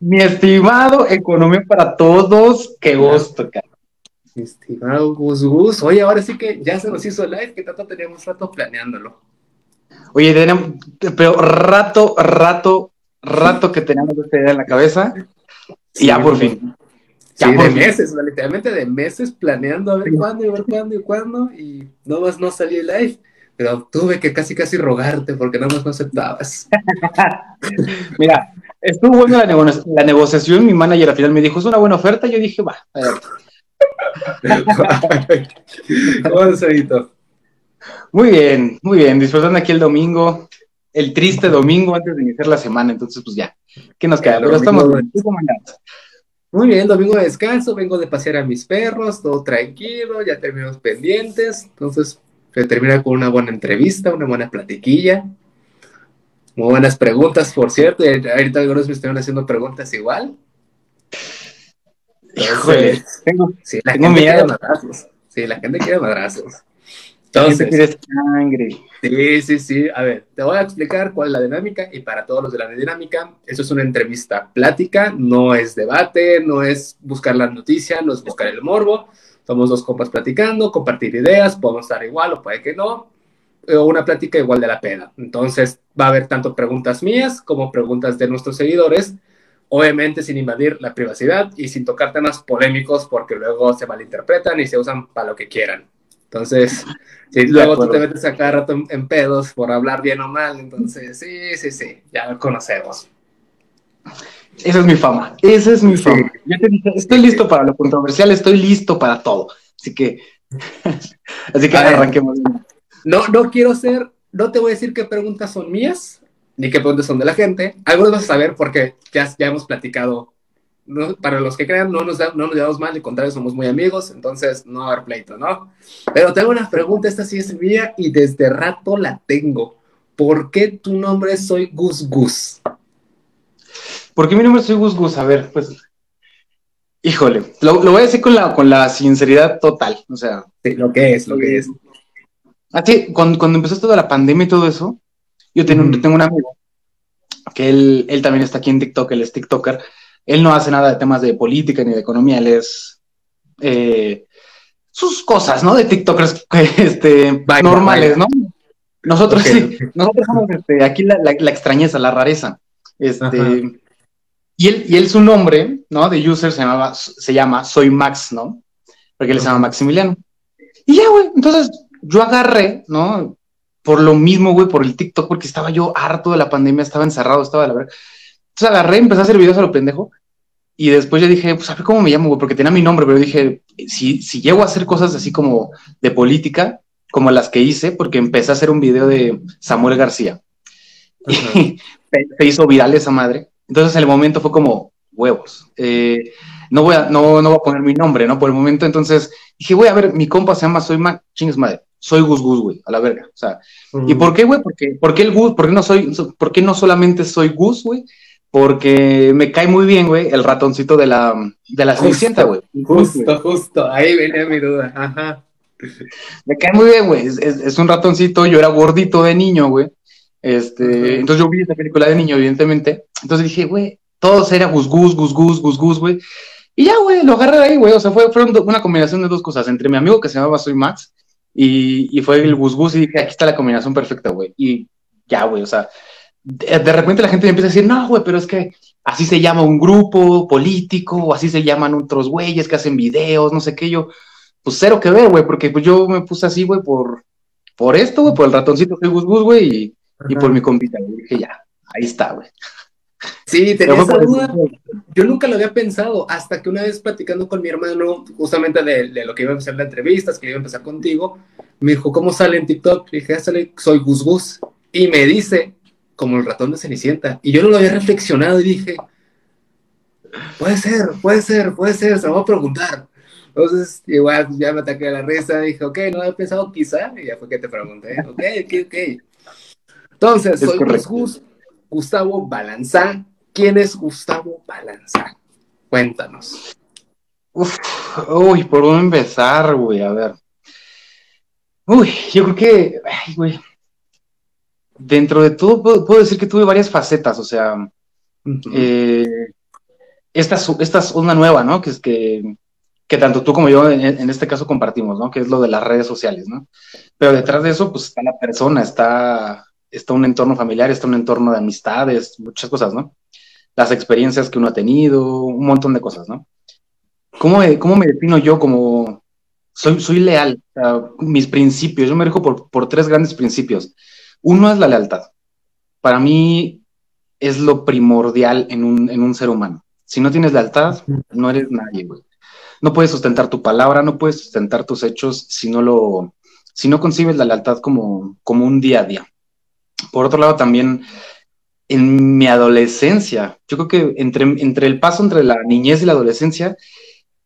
Mi estimado Economía para Todos, qué gusto, cara. Mi estimado Gus Gus. Oye, ahora sí que ya se nos hizo el live, que tanto teníamos rato planeándolo. Oye, tenemos, pero rato, rato, rato que teníamos esta idea en la cabeza. y ya por fin. Ya sí, de meses, literalmente de meses planeando a ver cuándo y a ver cuándo y cuándo. Y no más no salió el live. Pero tuve que casi casi rogarte porque nada más no aceptabas. Mira, estuvo buena la, la, negociación. Mi manager al final me dijo, es una buena oferta. Yo dije, va, adelante. ¿Cómo Muy bien, muy bien. Disfrutando aquí el domingo, el triste domingo antes de iniciar la semana. Entonces, pues ya, ¿qué nos queda? Pero estamos bien. Muy bien, domingo de descanso, vengo de pasear a mis perros, todo tranquilo, ya terminamos pendientes. Entonces, se termina con una buena entrevista, una buena platiquilla. Muy buenas preguntas, por cierto. Ahorita algunos me están haciendo preguntas igual. Híjole, tengo, sí, la gente quiere madrazos. Sí, la gente quiere madrazos. Entonces, sangre. Sí, sí, sí. A ver, te voy a explicar cuál es la dinámica y para todos los de la dinámica, eso es una entrevista plática, no es debate, no es buscar la noticia, no es buscar el morbo. Somos dos compas platicando, compartir ideas, podemos estar igual o puede que no, o una plática igual de la pena. Entonces, va a haber tanto preguntas mías como preguntas de nuestros seguidores obviamente sin invadir la privacidad y sin tocar temas polémicos porque luego se malinterpretan y se usan para lo que quieran. Entonces, si luego tú te metes a cada rato en, pedos por hablar bien o mal, entonces sí, sí, sí, ya lo conocemos. Esa es mi fama, esa es mi fama. estoy listo para lo controversial, estoy listo para todo. Así que, así que arranquemos. No, no quiero ser, no te voy a decir qué preguntas son mías, ni qué preguntas son de la gente. Algunos vas a saber porque ya, ya hemos platicado. para los que crean, no nos, no nos llevamos mal, al contrario, somos muy amigos, entonces no va a haber pleito, ¿no? Pero tengo una pregunta, esta sí es mía y desde rato la tengo. ¿Por qué tu nombre Soy Gus Gus? ¿Por qué mi nombre Soy Gus Gus? A ver, pues Híjole, lo, lo, voy a decir con la, con la sinceridad total, o sea. Sí, lo que es, lo que es. Así, cuando, cuando empezó toda la pandemia y todo eso, yo tengo, tengo un amigo que él, él también está aquí en TikTok, él es TikToker. Él no hace nada de temas de política ni de economía, él es eh, sus cosas, ¿no? De TikTokers este, normales, ¿no? Nosotros sí, nosotros somos este, aquí la, la, extrañeza, la rareza. Este, y él, y él su nombre, ¿no? De user se, llamaba, se llama Soy Max, ¿no? Porque él se llama Maximiliano. Y ya, güey, entonces yo agarré, ¿no? por lo mismo, güey, por el TikTok, porque estaba yo harto de la pandemia, estaba encerrado, estaba de la verdad. Entonces agarré, empecé a hacer videos a lo pendejo. Y después yo dije, pues a ver cómo me llamo, güey, porque tenía mi nombre, pero dije, si, si llego a hacer cosas así como de política, como las que hice, porque empecé a hacer un video de Samuel García. Y se hizo viral esa madre. Entonces el momento fue como, huevos. Eh, no, voy a, no, no voy a poner mi nombre, ¿no? Por el momento, entonces dije, voy a ver, mi compa se llama Soy Mac, chingues madre soy Gus Gus, güey, a la verga. O sea, ¿y por qué, güey? Porque, ¿Por qué el Gus? ¿Por qué no soy, por qué no solamente soy Gus, güey? Porque me cae muy bien, güey, el ratoncito de la, de la Cenicienta, güey. Justo, justo, ahí venía mi duda, ajá. Me cae muy bien, güey, es, es, un ratoncito, yo era gordito de niño, güey. Este, entonces yo vi esa película de niño, evidentemente. Entonces dije, güey, todos era Gus Gus, Gus Gus, Gus Gus, güey. Y ya, güey, lo agarré de ahí, güey. O sea, fue, fue una combinación de dos cosas. Entre mi amigo que se llamaba Soy Max y, y, fue el Gus Gus y dije, aquí está la combinación perfecta, güey. Y ya, güey, o sea, de, repente la gente empieza a decir, no, güey, pero es que así se llama un grupo político, o así se llaman otros güeyes que hacen videos, no sé qué, yo, pues cero que ver, güey, porque pues yo me puse así, güey, por, por esto, güey, por el ratoncito que Gus Gus, güey, y, y, por mi compita, güey. Dije, ya, ahí está, güey. Sí, tenía esa duda. Yo nunca lo había pensado, hasta que una vez platicando con mi hermano, justamente de, de lo que iba a empezar la entrevista, que iba a empezar contigo, me dijo, ¿cómo sale en TikTok? Le dije, sale, soy Gus Gus. Y me dice, como el ratón de Cenicienta. Y yo no lo había reflexionado y dije, puede ser, puede ser, puede ser, se lo voy a preguntar. Entonces, igual ya me ataqué a la risa, dije, ok, no había pensado quizá, y ya fue que te pregunté, ok, ok, ok. Entonces, soy Gus Gus, Gustavo Balanzá. ¿Quién es Gustavo Balanzá? Cuéntanos. Uf, uy, ¿por dónde empezar, güey? A ver. Uy, yo creo que, ay, güey. Dentro de todo, puedo, decir que tuve varias facetas, o sea, eh, esta es, esta es una nueva, ¿no? Que es que, que tanto tú como yo en, este caso compartimos, ¿no? Que es lo de las redes sociales, ¿no? Pero detrás de eso, pues está la persona, está, está un entorno familiar, está un entorno de amistades, muchas cosas, ¿no? Las experiencias que uno ha tenido, un montón de cosas, ¿no? ¿Cómo me, cómo me defino yo como soy, soy leal? mis principios, yo me rijo por, por tres grandes principios. Uno es la lealtad. Para mí es lo primordial en un, en un ser humano. Si no tienes lealtad, no eres nadie, güey. No puedes sustentar tu palabra, no puedes sustentar tus hechos si no lo, si no concibes la lealtad como, como un día a día. Por otro lado, también en mi adolescencia, yo creo que entre, entre el paso entre la niñez y la adolescencia,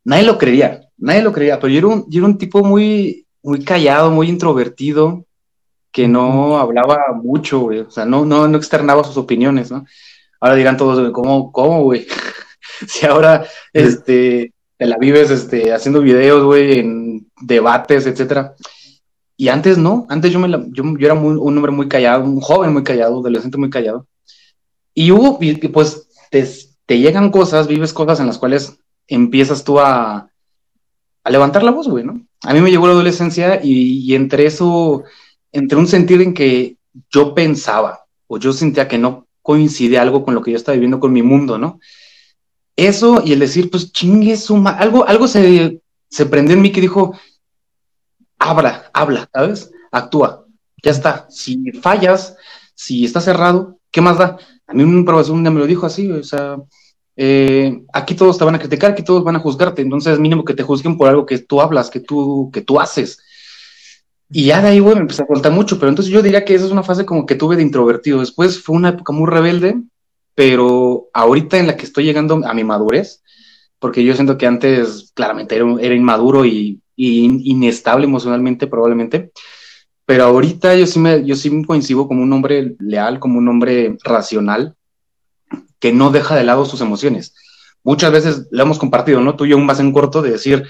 nadie lo creía, nadie lo creía, pero yo era un, yo era un tipo muy, muy callado, muy introvertido, que no hablaba mucho, güey, o sea, no, no, no externaba sus opiniones, ¿no? Ahora dirán todos, ¿cómo, cómo, güey? si ahora este, te la vives este, haciendo videos, güey, en debates, etcétera. Y antes no, antes yo, me yo, era muy, un hombre muy callado, un joven muy callado, adolescente muy callado. Y hubo, y, pues te, te, llegan cosas, vives cosas en las cuales empiezas tú a, a levantar la voz, güey, ¿no? A mí me llegó la adolescencia y, y entre eso, entre un sentido en que yo pensaba o yo sentía que no coincide algo con lo que yo estaba viviendo con mi mundo, ¿no? Eso y el decir, pues chingue suma, algo, algo se, se prendió en mí que dijo, habla, habla, ¿sabes? Actúa, ya está. Si fallas, si está cerrado, ¿qué más da? A mí un profesor me lo dijo así, o sea, eh, aquí todos te van a criticar, aquí todos van a juzgarte, entonces mínimo que te juzguen por algo que tú hablas, que tú, que tú haces. Y ya de ahí, güey, me empecé a contar mucho, pero entonces yo diría que esa es una fase como que tuve de introvertido. Después fue una época muy rebelde, pero ahorita en la que estoy llegando a mi madurez, porque yo siento que antes claramente era, inmaduro y, inestable emocionalmente probablemente, pero ahorita yo sí, me, yo sí me coincido como un hombre leal, como un hombre racional, que no deja de lado sus emociones. Muchas veces lo hemos compartido, ¿no? Tú y yo un más en corto de decir,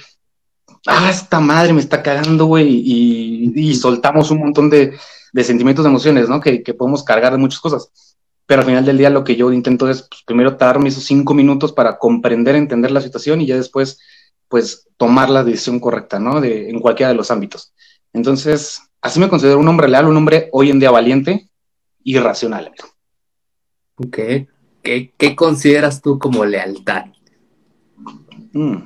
ah, esta madre me está cagando, güey, y, soltamos un montón de, sentimientos, de emociones, ¿no? Que, que podemos cargar de muchas cosas pero al final del día lo que yo intento es pues, primero darme esos cinco minutos para comprender, entender la situación y ya después, pues, tomar la decisión correcta, ¿no? De, en cualquiera de los ámbitos. Entonces, así me considero un hombre leal, un hombre hoy en día valiente y racional. Ok. ¿Qué, qué consideras tú como lealtad? Mm.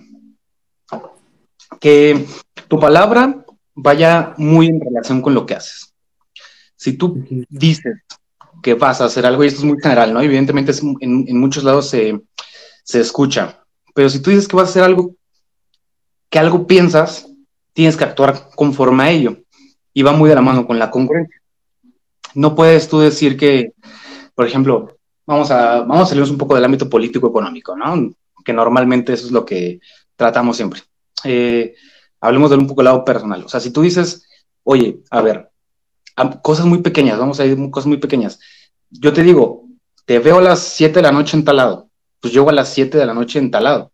Que tu palabra vaya muy en relación con lo que haces. Si tú dices que vas a hacer algo, y esto es muy general, ¿no? Evidentemente en, muchos lados se, escucha, pero si tú dices que vas a hacer algo, que algo piensas, tienes que actuar conforme a ello, y va muy de la mano con la congruencia. No puedes tú decir que, por ejemplo, vamos a, vamos a salirnos un poco del ámbito político-económico, ¿no? Que normalmente eso es lo que tratamos siempre. Eh, hablemos de un poco lado personal. O sea, si tú dices, oye, a ver, cosas muy pequeñas, vamos a ir cosas muy pequeñas. Yo te digo, te veo a las 7 de la noche en talado, pues llego a las 7 de la noche en talado.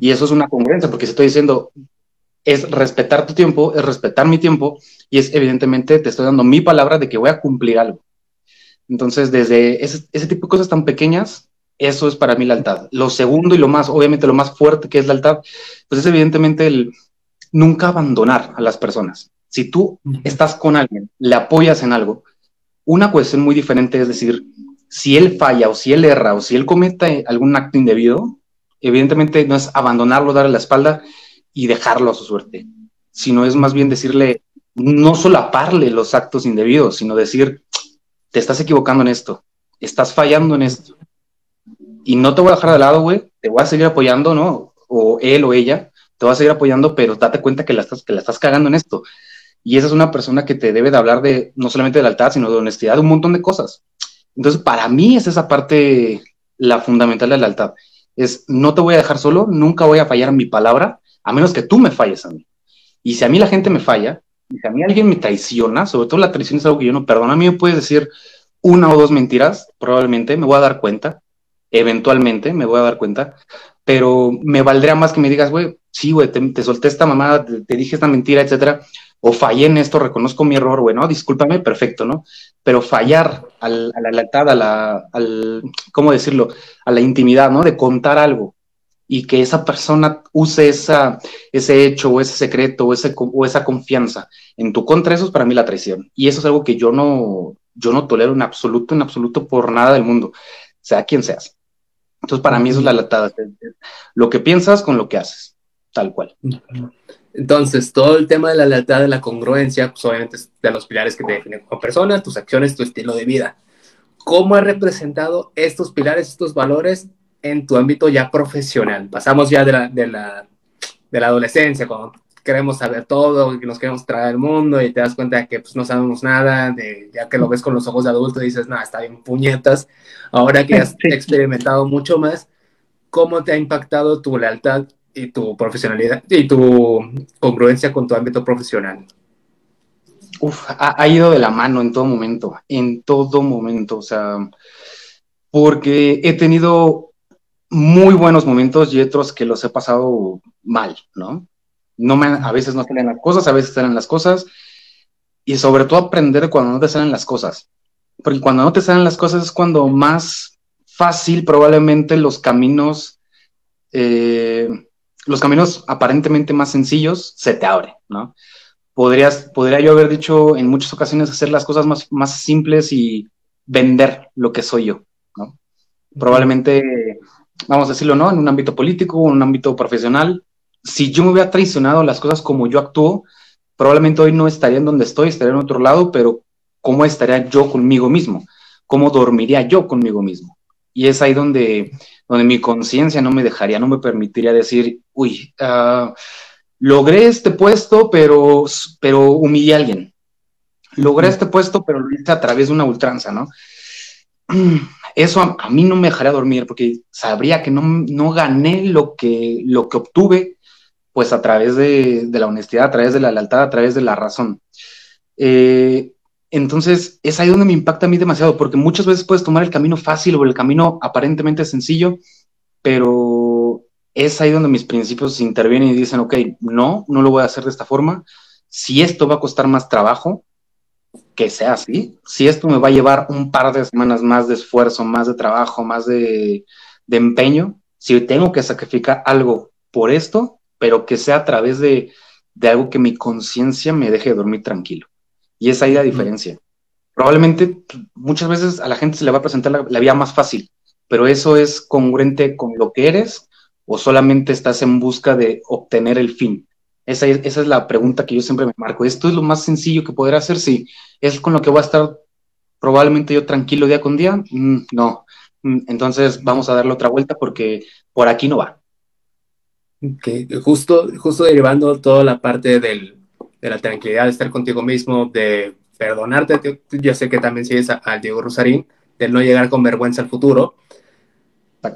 Y eso es una congruencia, porque estoy diciendo, es respetar tu tiempo, es respetar mi tiempo, y es evidentemente te estoy dando mi palabra de que voy a cumplir algo. Entonces, desde ese, ese tipo de cosas tan pequeñas, eso es para mí la lealtad. Lo segundo y lo más, obviamente, lo más fuerte que es la lealtad, pues es evidentemente el nunca abandonar a las personas. Si tú estás con alguien, le apoyas en algo, una cuestión muy diferente es decir, si él falla o si él erra o si él comete algún acto indebido, evidentemente no es abandonarlo, darle la espalda y dejarlo a su suerte, sino es más bien decirle, no solaparle los actos indebidos, sino decir, te estás equivocando en esto, estás fallando en esto. Y no te voy a dejar de lado, güey, te voy a seguir apoyando, ¿no? O él o ella, te va a seguir apoyando, pero date cuenta que la estás, que la estás cagando en esto. Y esa es una persona que te debe de hablar de no solamente de lealtad, sino de honestidad, de un montón de cosas. Entonces, para mí es esa parte la fundamental de la lealtad. Es no te voy a dejar solo, nunca voy a fallar mi palabra, a menos que tú me falles a mí. Y si a mí la gente me falla, y si a mí alguien me traiciona, sobre todo la traición es algo que yo no perdono, a mí me puedes decir una o dos mentiras, probablemente me voy a dar cuenta, eventualmente me voy a dar cuenta, pero me valdría más que me digas, güey, sí, güey, te, solté esta mamada, te, te, dije esta mentira, etcétera, o fallé en esto, reconozco mi error, bueno, discúlpame, perfecto, ¿no? Pero fallar al, a la lealtad, a la, al, ¿cómo decirlo? A la intimidad, ¿no? De contar algo y que esa persona use esa, ese hecho o ese secreto o, ese, o esa confianza en tu contra, eso es para mí la traición. Y eso es algo que yo no, yo no tolero en absoluto, en absoluto por nada del mundo, sea quien seas. Entonces, para mí eso es la latada. Lo que piensas con lo que haces, tal cual. Entonces, todo el tema de la lealtad, de la congruencia, pues obviamente es de los pilares que te definen como persona, tus acciones, tu estilo de vida. ¿Cómo has representado estos pilares, estos valores en tu ámbito ya profesional? Pasamos ya de la, de la, de la adolescencia, cuando queremos saber todo, que nos queremos traer al mundo y te das cuenta de que pues, no sabemos nada, de, ya que lo ves con los ojos de adulto y dices, nada, está bien puñetas. Ahora que has experimentado mucho más, ¿cómo te ha impactado tu lealtad y tu profesionalidad y tu congruencia con tu ámbito profesional? Uf, ha, ido de la mano en todo momento, en todo momento, o sea, porque he tenido muy buenos momentos y otros que los he pasado mal, ¿no? No me, a veces no salen las cosas, a veces salen las cosas, y sobre todo aprender cuando no te salen las cosas, porque cuando no te salen las cosas es cuando más fácil probablemente los caminos eh, los caminos aparentemente más sencillos se te abren, ¿no? Podrías, podría yo haber dicho en muchas ocasiones hacer las cosas más, más simples y vender lo que soy yo, ¿no? Probablemente, vamos a decirlo, ¿no? En un ámbito político, en un ámbito profesional, si yo me hubiera traicionado las cosas como yo actúo, probablemente hoy no estaría en donde estoy, estaría en otro lado, pero ¿cómo estaría yo conmigo mismo? ¿Cómo dormiría yo conmigo mismo? Y es ahí donde donde mi conciencia no me dejaría, no me permitiría decir, uy, uh, logré este puesto, pero, pero humillé a alguien. Logré este puesto, pero lo hice a través de una ultranza, ¿no? Eso a, mí no me dejaría dormir porque sabría que no, no gané lo que, lo que obtuve, pues a través de, de, la honestidad, a través de la lealtad, a través de la razón. Eh, entonces, es ahí donde me impacta a mí demasiado, porque muchas veces puedes tomar el camino fácil o el camino aparentemente sencillo, pero es ahí donde mis principios intervienen y dicen, ok, no, no lo voy a hacer de esta forma. Si esto va a costar más trabajo, que sea así. Si esto me va a llevar un par de semanas más de esfuerzo, más de trabajo, más de, empeño, si tengo que sacrificar algo por esto, pero que sea a través de algo que mi conciencia me deje dormir tranquilo. Y es ahí la diferencia. Probablemente muchas veces a la gente se le va a presentar la, vida más fácil, pero eso es congruente con lo que eres o solamente estás en busca de obtener el fin. Esa es, esa es la pregunta que yo siempre me marco. ¿Esto es lo más sencillo que poder hacer? Sí. ¿Es con lo que voy a estar probablemente yo tranquilo día con día? Mm, no. Mm, entonces vamos a darle otra vuelta porque por aquí no va. Okay. Justo, justo derivando toda la parte del, de la tranquilidad de estar contigo mismo, de perdonarte. Yo sé que también sigues al Diego Rosarín, de no llegar con vergüenza al futuro.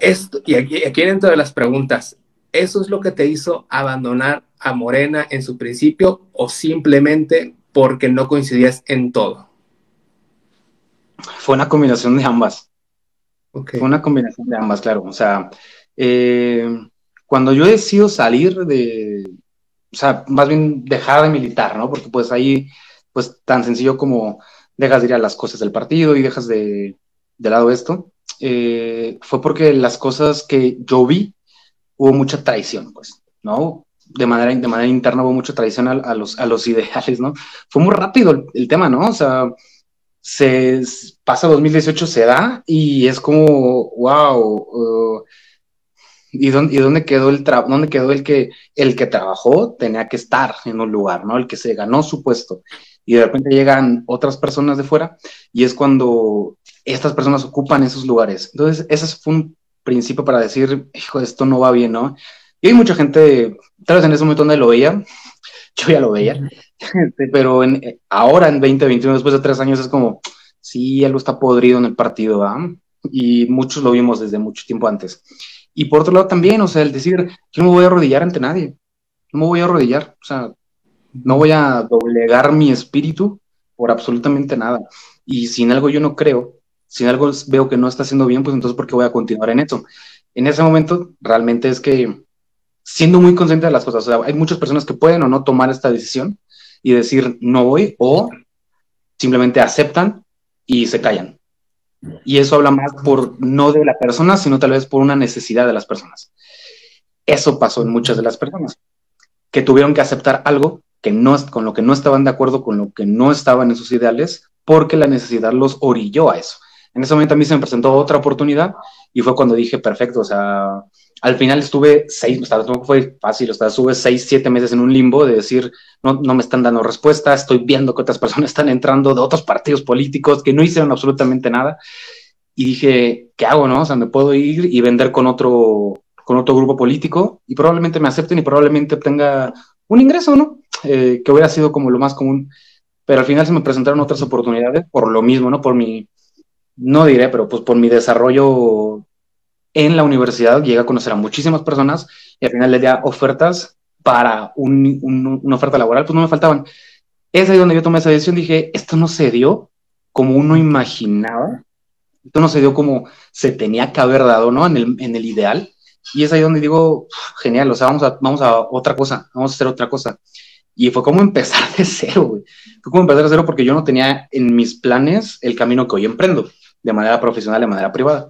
Esto, y aquí, aquí dentro de las preguntas, ¿eso es lo que te hizo abandonar a Morena en su principio o simplemente porque no coincidías en todo? Fue una combinación de ambas. Fue una combinación de ambas, claro. O sea, eh, cuando yo decido salir de, o sea, más bien dejar de militar, ¿no? Porque pues ahí, pues tan sencillo como dejas de ir a las cosas del partido y dejas de, de lado esto, eh, fue porque las cosas que yo vi, hubo mucha traición, pues, ¿no? De manera, de manera interna hubo mucha traición a, los, a los ideales, ¿no? Fue muy rápido el, tema, ¿no? O sea, se pasa 2018, se da y es como, wow, ¿Y dónde, quedó el dónde quedó el que el que trabajó tenía que estar en un lugar, ¿no? El que se ganó su puesto. Y de repente llegan otras personas de fuera y es cuando estas personas ocupan esos lugares. Entonces, ese fue un principio para decir, hijo, esto no va bien, ¿no? Y hay mucha gente, tal vez en ese momento donde lo veía, yo ya lo veía, pero ahora en 2021, después de tres años, es como, sí, algo está podrido en el partido. Y muchos lo vimos desde mucho tiempo antes. Y por otro lado también, o sea, el decir, yo no me voy a arrodillar ante nadie, no me voy a arrodillar, o sea, no voy a doblegar mi espíritu por absolutamente nada. Y si en algo yo no creo, si en algo veo que no está haciendo bien, pues entonces ¿por qué voy a continuar en eso? En ese momento realmente es que siendo muy consciente de las cosas, hay muchas personas que pueden o no tomar esta decisión y decir no voy o simplemente aceptan y se callan. Y eso habla más por no de la persona, sino tal vez por una necesidad de las personas. Eso pasó en muchas de las personas, que tuvieron que aceptar algo que no, con lo que no estaban de acuerdo, con lo que no estaban en sus ideales, porque la necesidad los orilló a eso. En ese momento a mí se me presentó otra oportunidad y fue cuando dije, perfecto, o sea, al final estuve seis, o sea, no fue fácil, o sea, estuve seis, siete meses en un limbo de decir, no, no me están dando respuesta, estoy viendo que otras personas están entrando de otros partidos políticos que no hicieron absolutamente nada. Y dije, ¿qué hago, no? O sea, me puedo ir y vender con otro, con otro grupo político y probablemente me acepten y probablemente obtenga un ingreso, ¿no? Eh, que hubiera sido como lo más común. Pero al final se me presentaron otras oportunidades por lo mismo, ¿no? Por mi, no diré, pero pues por mi desarrollo en la universidad, llegué a conocer a muchísimas personas y al final le di ofertas para una oferta laboral, pues no me faltaban. Es ahí donde yo tomé esa decisión, dije, esto no se dio como uno imaginaba, esto no se dio como se tenía que haber dado, ¿no? En el, ideal. Y es ahí donde digo, genial, o sea, vamos a, otra cosa, vamos a hacer otra cosa. Y fue como empezar de cero. Fue como empezar de cero porque yo no tenía en mis planes el camino que hoy emprendo de manera profesional, de manera privada.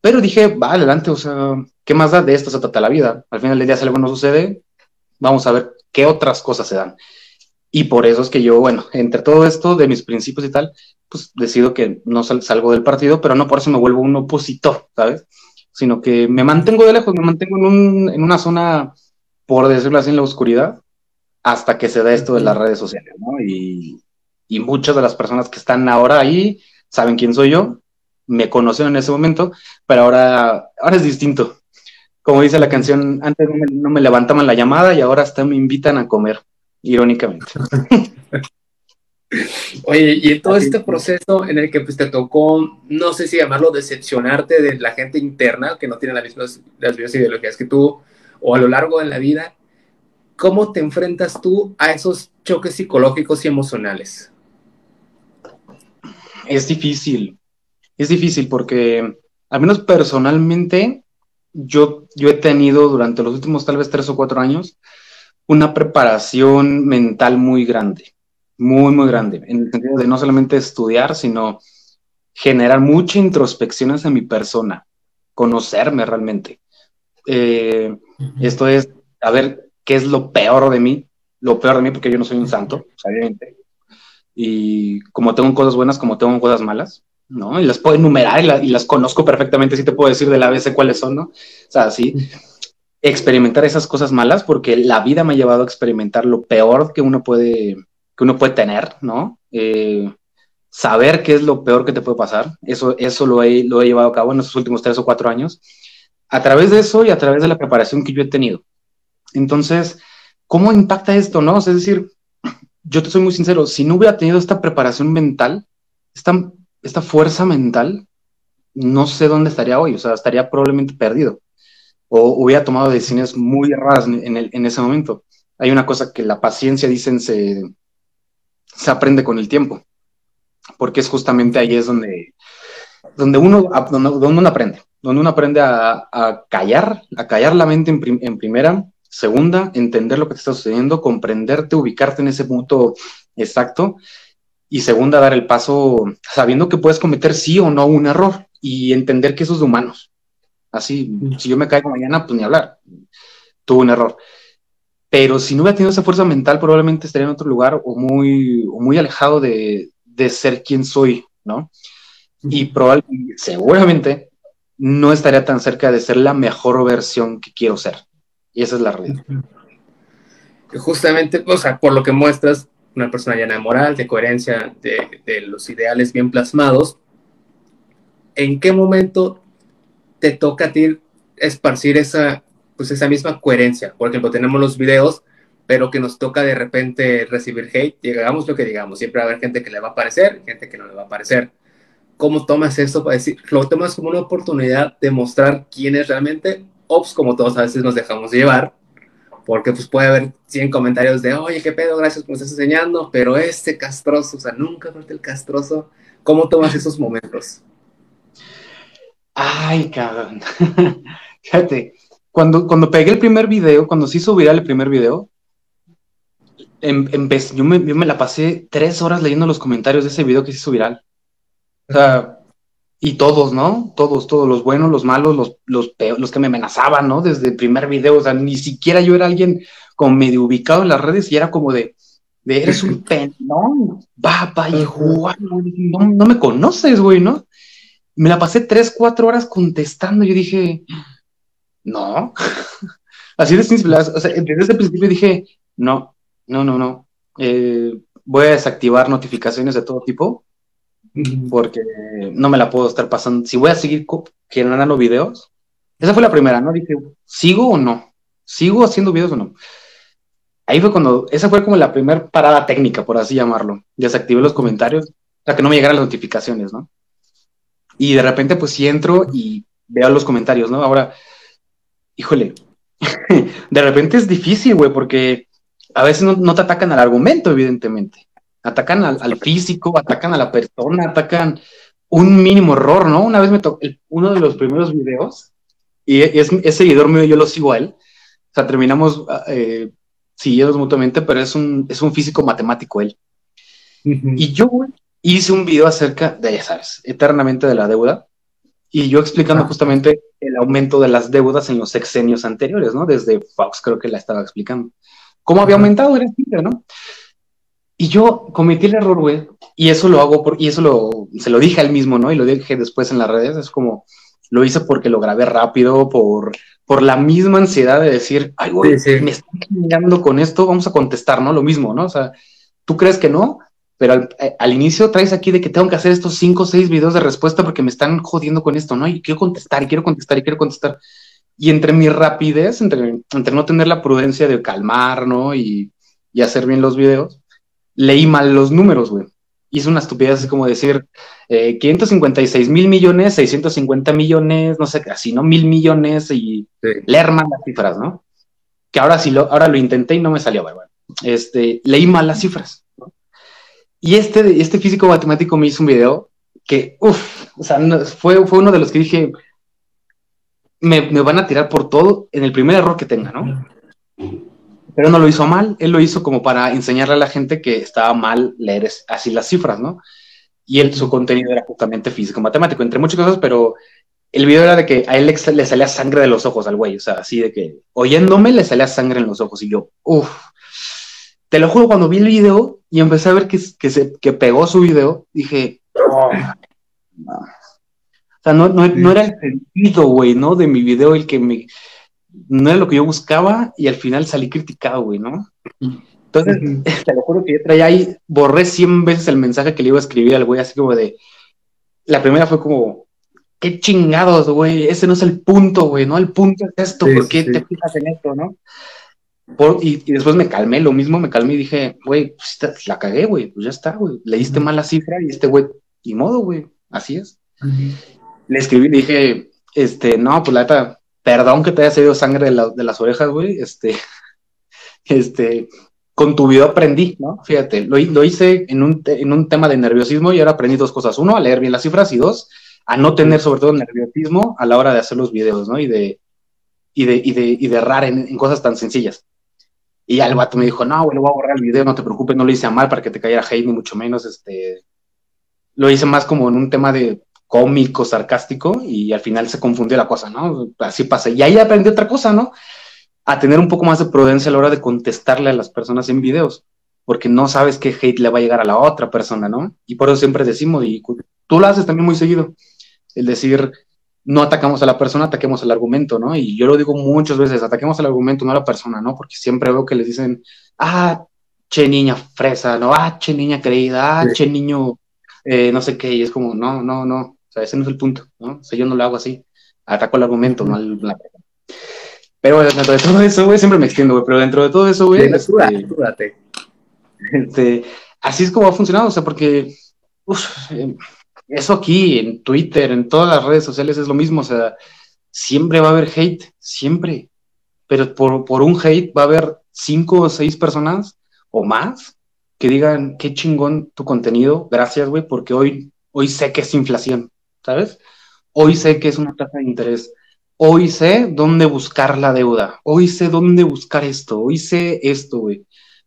Pero dije, va adelante, o sea, ¿qué más da de esto se trata la vida? Al final del día si algo no sucede, vamos a ver qué otras cosas se dan. Y por eso es que yo, bueno, entre todo esto de mis principios y tal, pues decido que no salgo del partido, pero no por eso me vuelvo un opositor, ¿sabes? Sino que me mantengo de lejos, me mantengo en, un, en una zona, por decirlo así, en la oscuridad, hasta que se da esto de las redes sociales, ¿no? Y, y muchas de las personas que están ahora ahí saben quién soy yo, me conocieron en ese momento, pero ahora, ahora es distinto. Como dice la canción, antes no me, levantaban la llamada y ahora hasta me invitan a comer, irónicamente. Oye, y en todo este proceso en el que pues, te tocó, no sé si llamarlo decepcionarte de la gente interna que no tiene las mismas, las mismas ideologías que tú, o a lo largo de la vida, ¿cómo te enfrentas tú a esos choques psicológicos y emocionales? Es difícil, es difícil porque, al menos personalmente, yo, yo he tenido durante los últimos tal vez tres o cuatro años una preparación mental muy grande, muy, muy grande, en el sentido de no solamente estudiar, sino generar mucha introspección hacia mi persona, conocerme realmente. Eh, esto es, a ver, qué es lo peor de mí, lo peor de mí, porque yo no soy un santo, obviamente, y como tengo cosas buenas, como tengo cosas malas, ¿no? Y las puedo enumerar y, las conozco perfectamente, si te puedo decir de la vez cuáles son, ¿no? O sea, sí, experimentar esas cosas malas, porque la vida me ha llevado a experimentar lo peor que uno puede, que uno puede tener, ¿no? Eh, saber qué es lo peor que te puede pasar, eso, eso lo, he, lo he llevado a cabo en estos últimos tres o cuatro años, a través de eso y a través de la preparación que yo he tenido. Entonces, ¿cómo impacta esto, no? es decir, yo te soy muy sincero, si no hubiera tenido esta preparación mental, esta, esta fuerza mental, no sé dónde estaría hoy, o sea, estaría probablemente perdido. O hubiera tomado decisiones muy erradas en, el, en ese momento. Hay una cosa que la paciencia, dicen, se, se aprende con el tiempo, porque es justamente ahí es donde, donde, uno, donde, uno aprende, donde uno aprende a, a callar, a callar la mente en, en primera, Segunda, entender lo que te está sucediendo, comprenderte, ubicarte en ese punto exacto. Y segunda, dar el paso sabiendo que puedes cometer sí o no un error y entender que eso es de humanos. Así, si yo me caigo mañana, pues ni hablar. Tuve un error. Pero si no hubiera tenido esa fuerza mental, probablemente estaría en otro lugar o muy, muy alejado de, de ser quien soy, ¿no? Y probablemente, seguramente, no estaría tan cerca de ser la mejor versión que quiero ser. Y esa es la realidad. Justamente, o sea, por lo que muestras, una persona llena de moral, de coherencia, de, los ideales bien plasmados, ¿en qué momento te toca a ti esparcir esa, pues esa misma coherencia? Por ejemplo, tenemos los videos, pero que nos toca de repente recibir hate, digamos lo que digamos, siempre va a haber gente que le va a parecer, gente que no le va a parecer. ¿Cómo tomas eso para decir, lo tomas como una oportunidad de mostrar quién es realmente ops, como todos a veces nos dejamos llevar, porque pues puede haber 100 comentarios de, oye, qué pedo, gracias por estás enseñando, pero este castroso, o sea, nunca falta el castroso. ¿Cómo tomas esos momentos? Ay, cabrón. Fíjate, cuando, cuando pegué el primer video, cuando hizo viral el primer video, em, yo, me, yo me la pasé tres horas leyendo los comentarios de ese video que se hizo viral. O sea, y todos, ¿no? Todos, todos, los buenos, los malos, los, los, los que me amenazaban, ¿no? Desde el primer video, o sea, ni siquiera yo era alguien como medio ubicado en las redes y era como de, de eres un penón, va, va, hijo, no, no me conoces, güey, ¿no? Me la pasé tres, cuatro horas contestando y yo dije, no, así de simple, o sea, desde ese principio dije, no, no, no, no, eh, voy a desactivar notificaciones de todo tipo porque no me la puedo estar pasando. Si voy a seguir generando videos, esa fue la primera, ¿no? Dije, ¿sigo o no? ¿Sigo haciendo videos o no? Ahí fue cuando, esa fue como la primera parada técnica, por así llamarlo. Desactivé los comentarios para que no me llegaran las notificaciones, ¿no? Y de repente, pues sí entro y veo los comentarios, ¿no? Ahora, híjole, de repente es difícil, güey, porque a veces no, no, te atacan al argumento, evidentemente atacan al, físico, atacan a la persona, atacan un mínimo error, ¿no? Una vez me tocó uno de los primeros videos, y es, seguidor mío, yo lo sigo a él, o sea, terminamos eh, siguiendo mutuamente, pero es un, es un físico matemático él. Y yo hice un video acerca de, ya sabes, eternamente de la deuda, y yo explicando justamente el aumento de las deudas en los sexenios anteriores, ¿no? Desde Fox creo que la estaba explicando. ¿Cómo había aumentado? Era ¿no? Y yo cometí el error, güey, y eso lo hago, por, y eso lo, se lo dije al mismo, ¿no? Y lo dije después en las redes, es como, lo hice porque lo grabé rápido, por, por la misma ansiedad de decir, ay, güey, me están mirando con esto, vamos a contestar, ¿no? Lo mismo, ¿no? O sea, tú crees que no, pero al, eh, al, inicio traes aquí de que tengo que hacer estos cinco o seis videos de respuesta porque me están jodiendo con esto, ¿no? Y quiero contestar, y quiero contestar, y quiero contestar. Y entre mi rapidez, entre, entre no tener la prudencia de calmar, ¿no? Y, y hacer bien los videos, leí mal los números, güey. Hice una estupidez así como decir eh, 556 mil millones, 650 millones, no sé, así, ¿no? Mil millones y leer mal las cifras, ¿no? Que ahora sí lo, ahora lo intenté y no me salió, güey. Bueno, este, leí mal las cifras. ¿no? Y este, este físico matemático me hizo un video que, uff, o sea, fue, fue uno de los que dije, me, me, van a tirar por todo en el primer error que tenga, ¿no? Pero no lo hizo mal, él lo hizo como para enseñarle a la gente que estaba mal leer así las cifras, ¿no? Y él, su contenido era justamente físico-matemático, entre muchas cosas, pero el video era de que a él le, salía sangre de los ojos al güey, o sea, así de que oyéndome le salía sangre en los ojos y yo, uff, te lo juro, cuando vi el video y empecé a ver que, que, se, que pegó su video, dije, oh, O sea, no, no, no era el sentido, güey, ¿no? De mi video el que me, no era lo que yo buscaba y al final salí criticado, güey, ¿no? Entonces, te lo juro que yo traía ahí, borré 100 veces el mensaje que le iba a escribir al güey, así como de, la primera fue como, qué chingados, güey, ese no es el punto, güey, ¿no? El punto es esto, ¿por qué te fijas en esto, no? y, después me calmé, lo mismo me calmé y dije, güey, pues la cagué, güey, pues ya está, güey, leíste mal la cifra y este güey, ni modo, güey, así es. Le escribí, le dije, este, no, pues la neta, perdón que te haya salido sangre de, las orejas, güey, este, este, con tu video aprendí, ¿no? Fíjate, lo, hice en un, en un tema de nerviosismo y ahora aprendí dos cosas. Uno, a leer bien las cifras y dos, a no tener sobre todo nerviosismo a la hora de hacer los videos, ¿no? Y de, y de, y de, y de errar en, cosas tan sencillas. Y el vato me dijo, no, güey, lo voy a borrar el video, no te preocupes, no lo hice a mal para que te cayera hate, ni mucho menos, este, lo hice más como en un tema de cómico, sarcástico, y al final se confundió la cosa, ¿no? Así pasa. Y ahí aprendí otra cosa, ¿no? A tener un poco más de prudencia a la hora de contestarle a las personas en videos, porque no sabes qué hate le va a llegar a la otra persona, ¿no? Y por eso siempre decimos, y tú lo haces también muy seguido, el decir, no atacamos a la persona, ataquemos al argumento, ¿no? Y yo lo digo muchas veces, ataquemos al argumento, no a la persona, ¿no? Porque siempre veo que les dicen, ah, che niña fresa, ¿no? Ah, che niña creída, ah, che niño, eh, no sé qué, y es como, no, no, no, sea, ese no es el punto, ¿no? O sea, yo no lo hago así. Ataco el argumento, no la Pero dentro de todo eso, güey, siempre me extiendo, güey, pero dentro de todo eso, güey. Este, este, así es como ha funcionado, o sea, porque eh, eso aquí, en Twitter, en todas las redes sociales es lo mismo, o sea, siempre va a haber hate, siempre. Pero por, por un hate va a haber cinco o seis personas o más que digan, qué chingón tu contenido, gracias, güey, porque hoy, hoy sé que es inflación. ¿Sabes? Hoy sé que es una tasa de interés. Hoy sé dónde buscar la deuda. Hoy sé dónde buscar esto. Hoy sé esto, güey.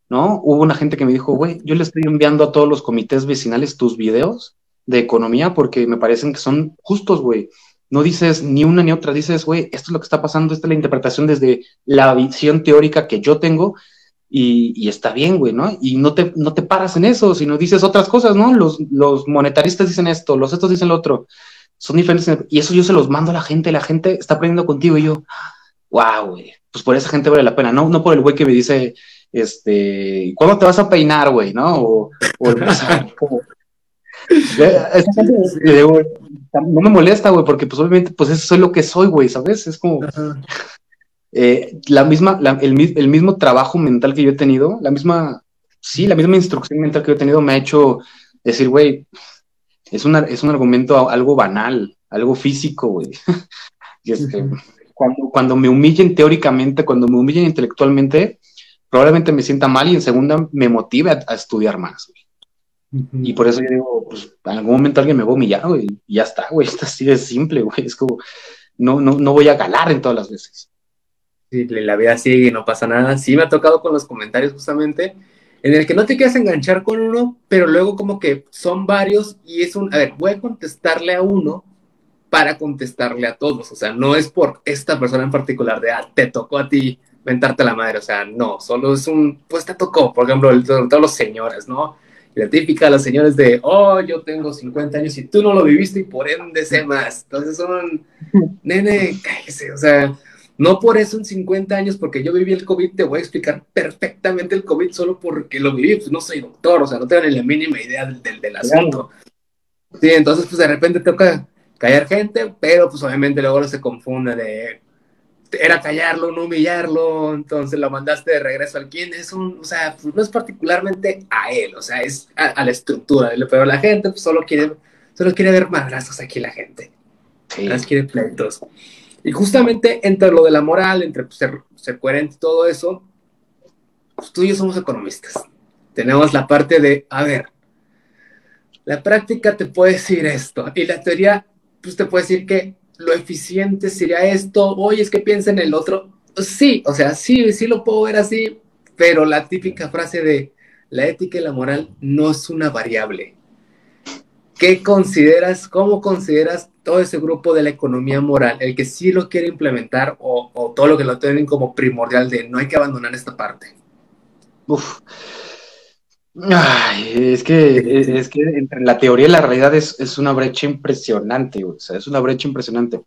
¿no? Hubo una gente que me dijo, güey, yo le estoy enviando a todos los comités vecinales tus videos de economía porque me parecen que son justos, güey. No dices ni una ni otra, dices, güey, esto es lo que está pasando, esta es la interpretación desde la visión teórica que yo tengo y, está bien, güey, ¿no? Y no te, no te paras en eso, sino dices otras cosas, ¿no? Los, los monetaristas dicen esto, los estos dicen lo otro, son diferentes y eso yo se los mando a la gente, la gente está aprendiendo contigo y yo, wow, güey, pues por esa gente vale la pena, no, no por el güey que me dice, este, ¿cuándo te vas a peinar, güey? ¿No? O, o, no me molesta, güey, porque pues obviamente, pues eso soy lo que soy, güey, ¿sabes? Es como eh, la misma, el, el, mismo trabajo mental que yo he tenido, la misma, sí, la misma instrucción mental que yo he tenido me ha hecho decir, güey, es, una, es un argumento algo banal, algo físico, güey. y este, cuando, cuando me humillen teóricamente, cuando me humillen intelectualmente, probablemente me sienta mal y en segunda me motive a, estudiar más. Y por eso yo digo, pues en algún momento alguien me va a humillar, güey, y ya está, güey, está así de simple, güey, es como, no, no, no voy a ganar en todas las veces. Sí, la vida sigue y no pasa nada. Sí me ha tocado con los comentarios justamente, en el que no te quieres enganchar con uno, pero luego como que son varios y es un, a ver, voy a contestarle a uno para contestarle a todos, o sea, no es por esta persona en particular de, ah, te tocó a ti mentarte la madre, o sea, no, solo es un, pues te tocó, por ejemplo, el, todos los señores, ¿no? la típica, los señores de, oh, yo tengo 50 años y tú no lo viviste y por ende sé más. Entonces son, nene, cállese, o sea, no por eso en 50 años, porque yo viví el COVID, te voy a explicar perfectamente el COVID solo porque lo viví, pues no soy doctor, o sea, no tengo ni la mínima idea del, del, del asunto. Sí, entonces pues de repente toca callar gente, pero pues obviamente luego se confunde de era callarlo, no humillarlo, entonces lo mandaste de regreso al quien es un, o sea, pues no es particularmente a él, o sea, es a, la estructura, pero la gente pues, solo quiere, solo quiere ver madrazos aquí la gente, sí. las quiere pleitos. Y justamente entre lo de la moral, entre pues, ser, ser, coherente y todo eso, pues tú y yo somos economistas. Tenemos la parte de, a ver, la práctica te puede decir esto y la teoría pues te puede decir que lo eficiente sería esto, oye, es que piensa en el otro. Sí, o sea, sí, sí lo puedo ver así, pero la típica frase de la ética y la moral no es una variable. ¿Qué consideras, cómo consideras todo ese grupo de la economía moral, el que sí lo quiere implementar o, todo lo que lo tienen como primordial de no hay que abandonar esta parte? Uf. Ay, es que, es que entre la teoría y la realidad es, es una brecha impresionante, o sea, es una brecha impresionante.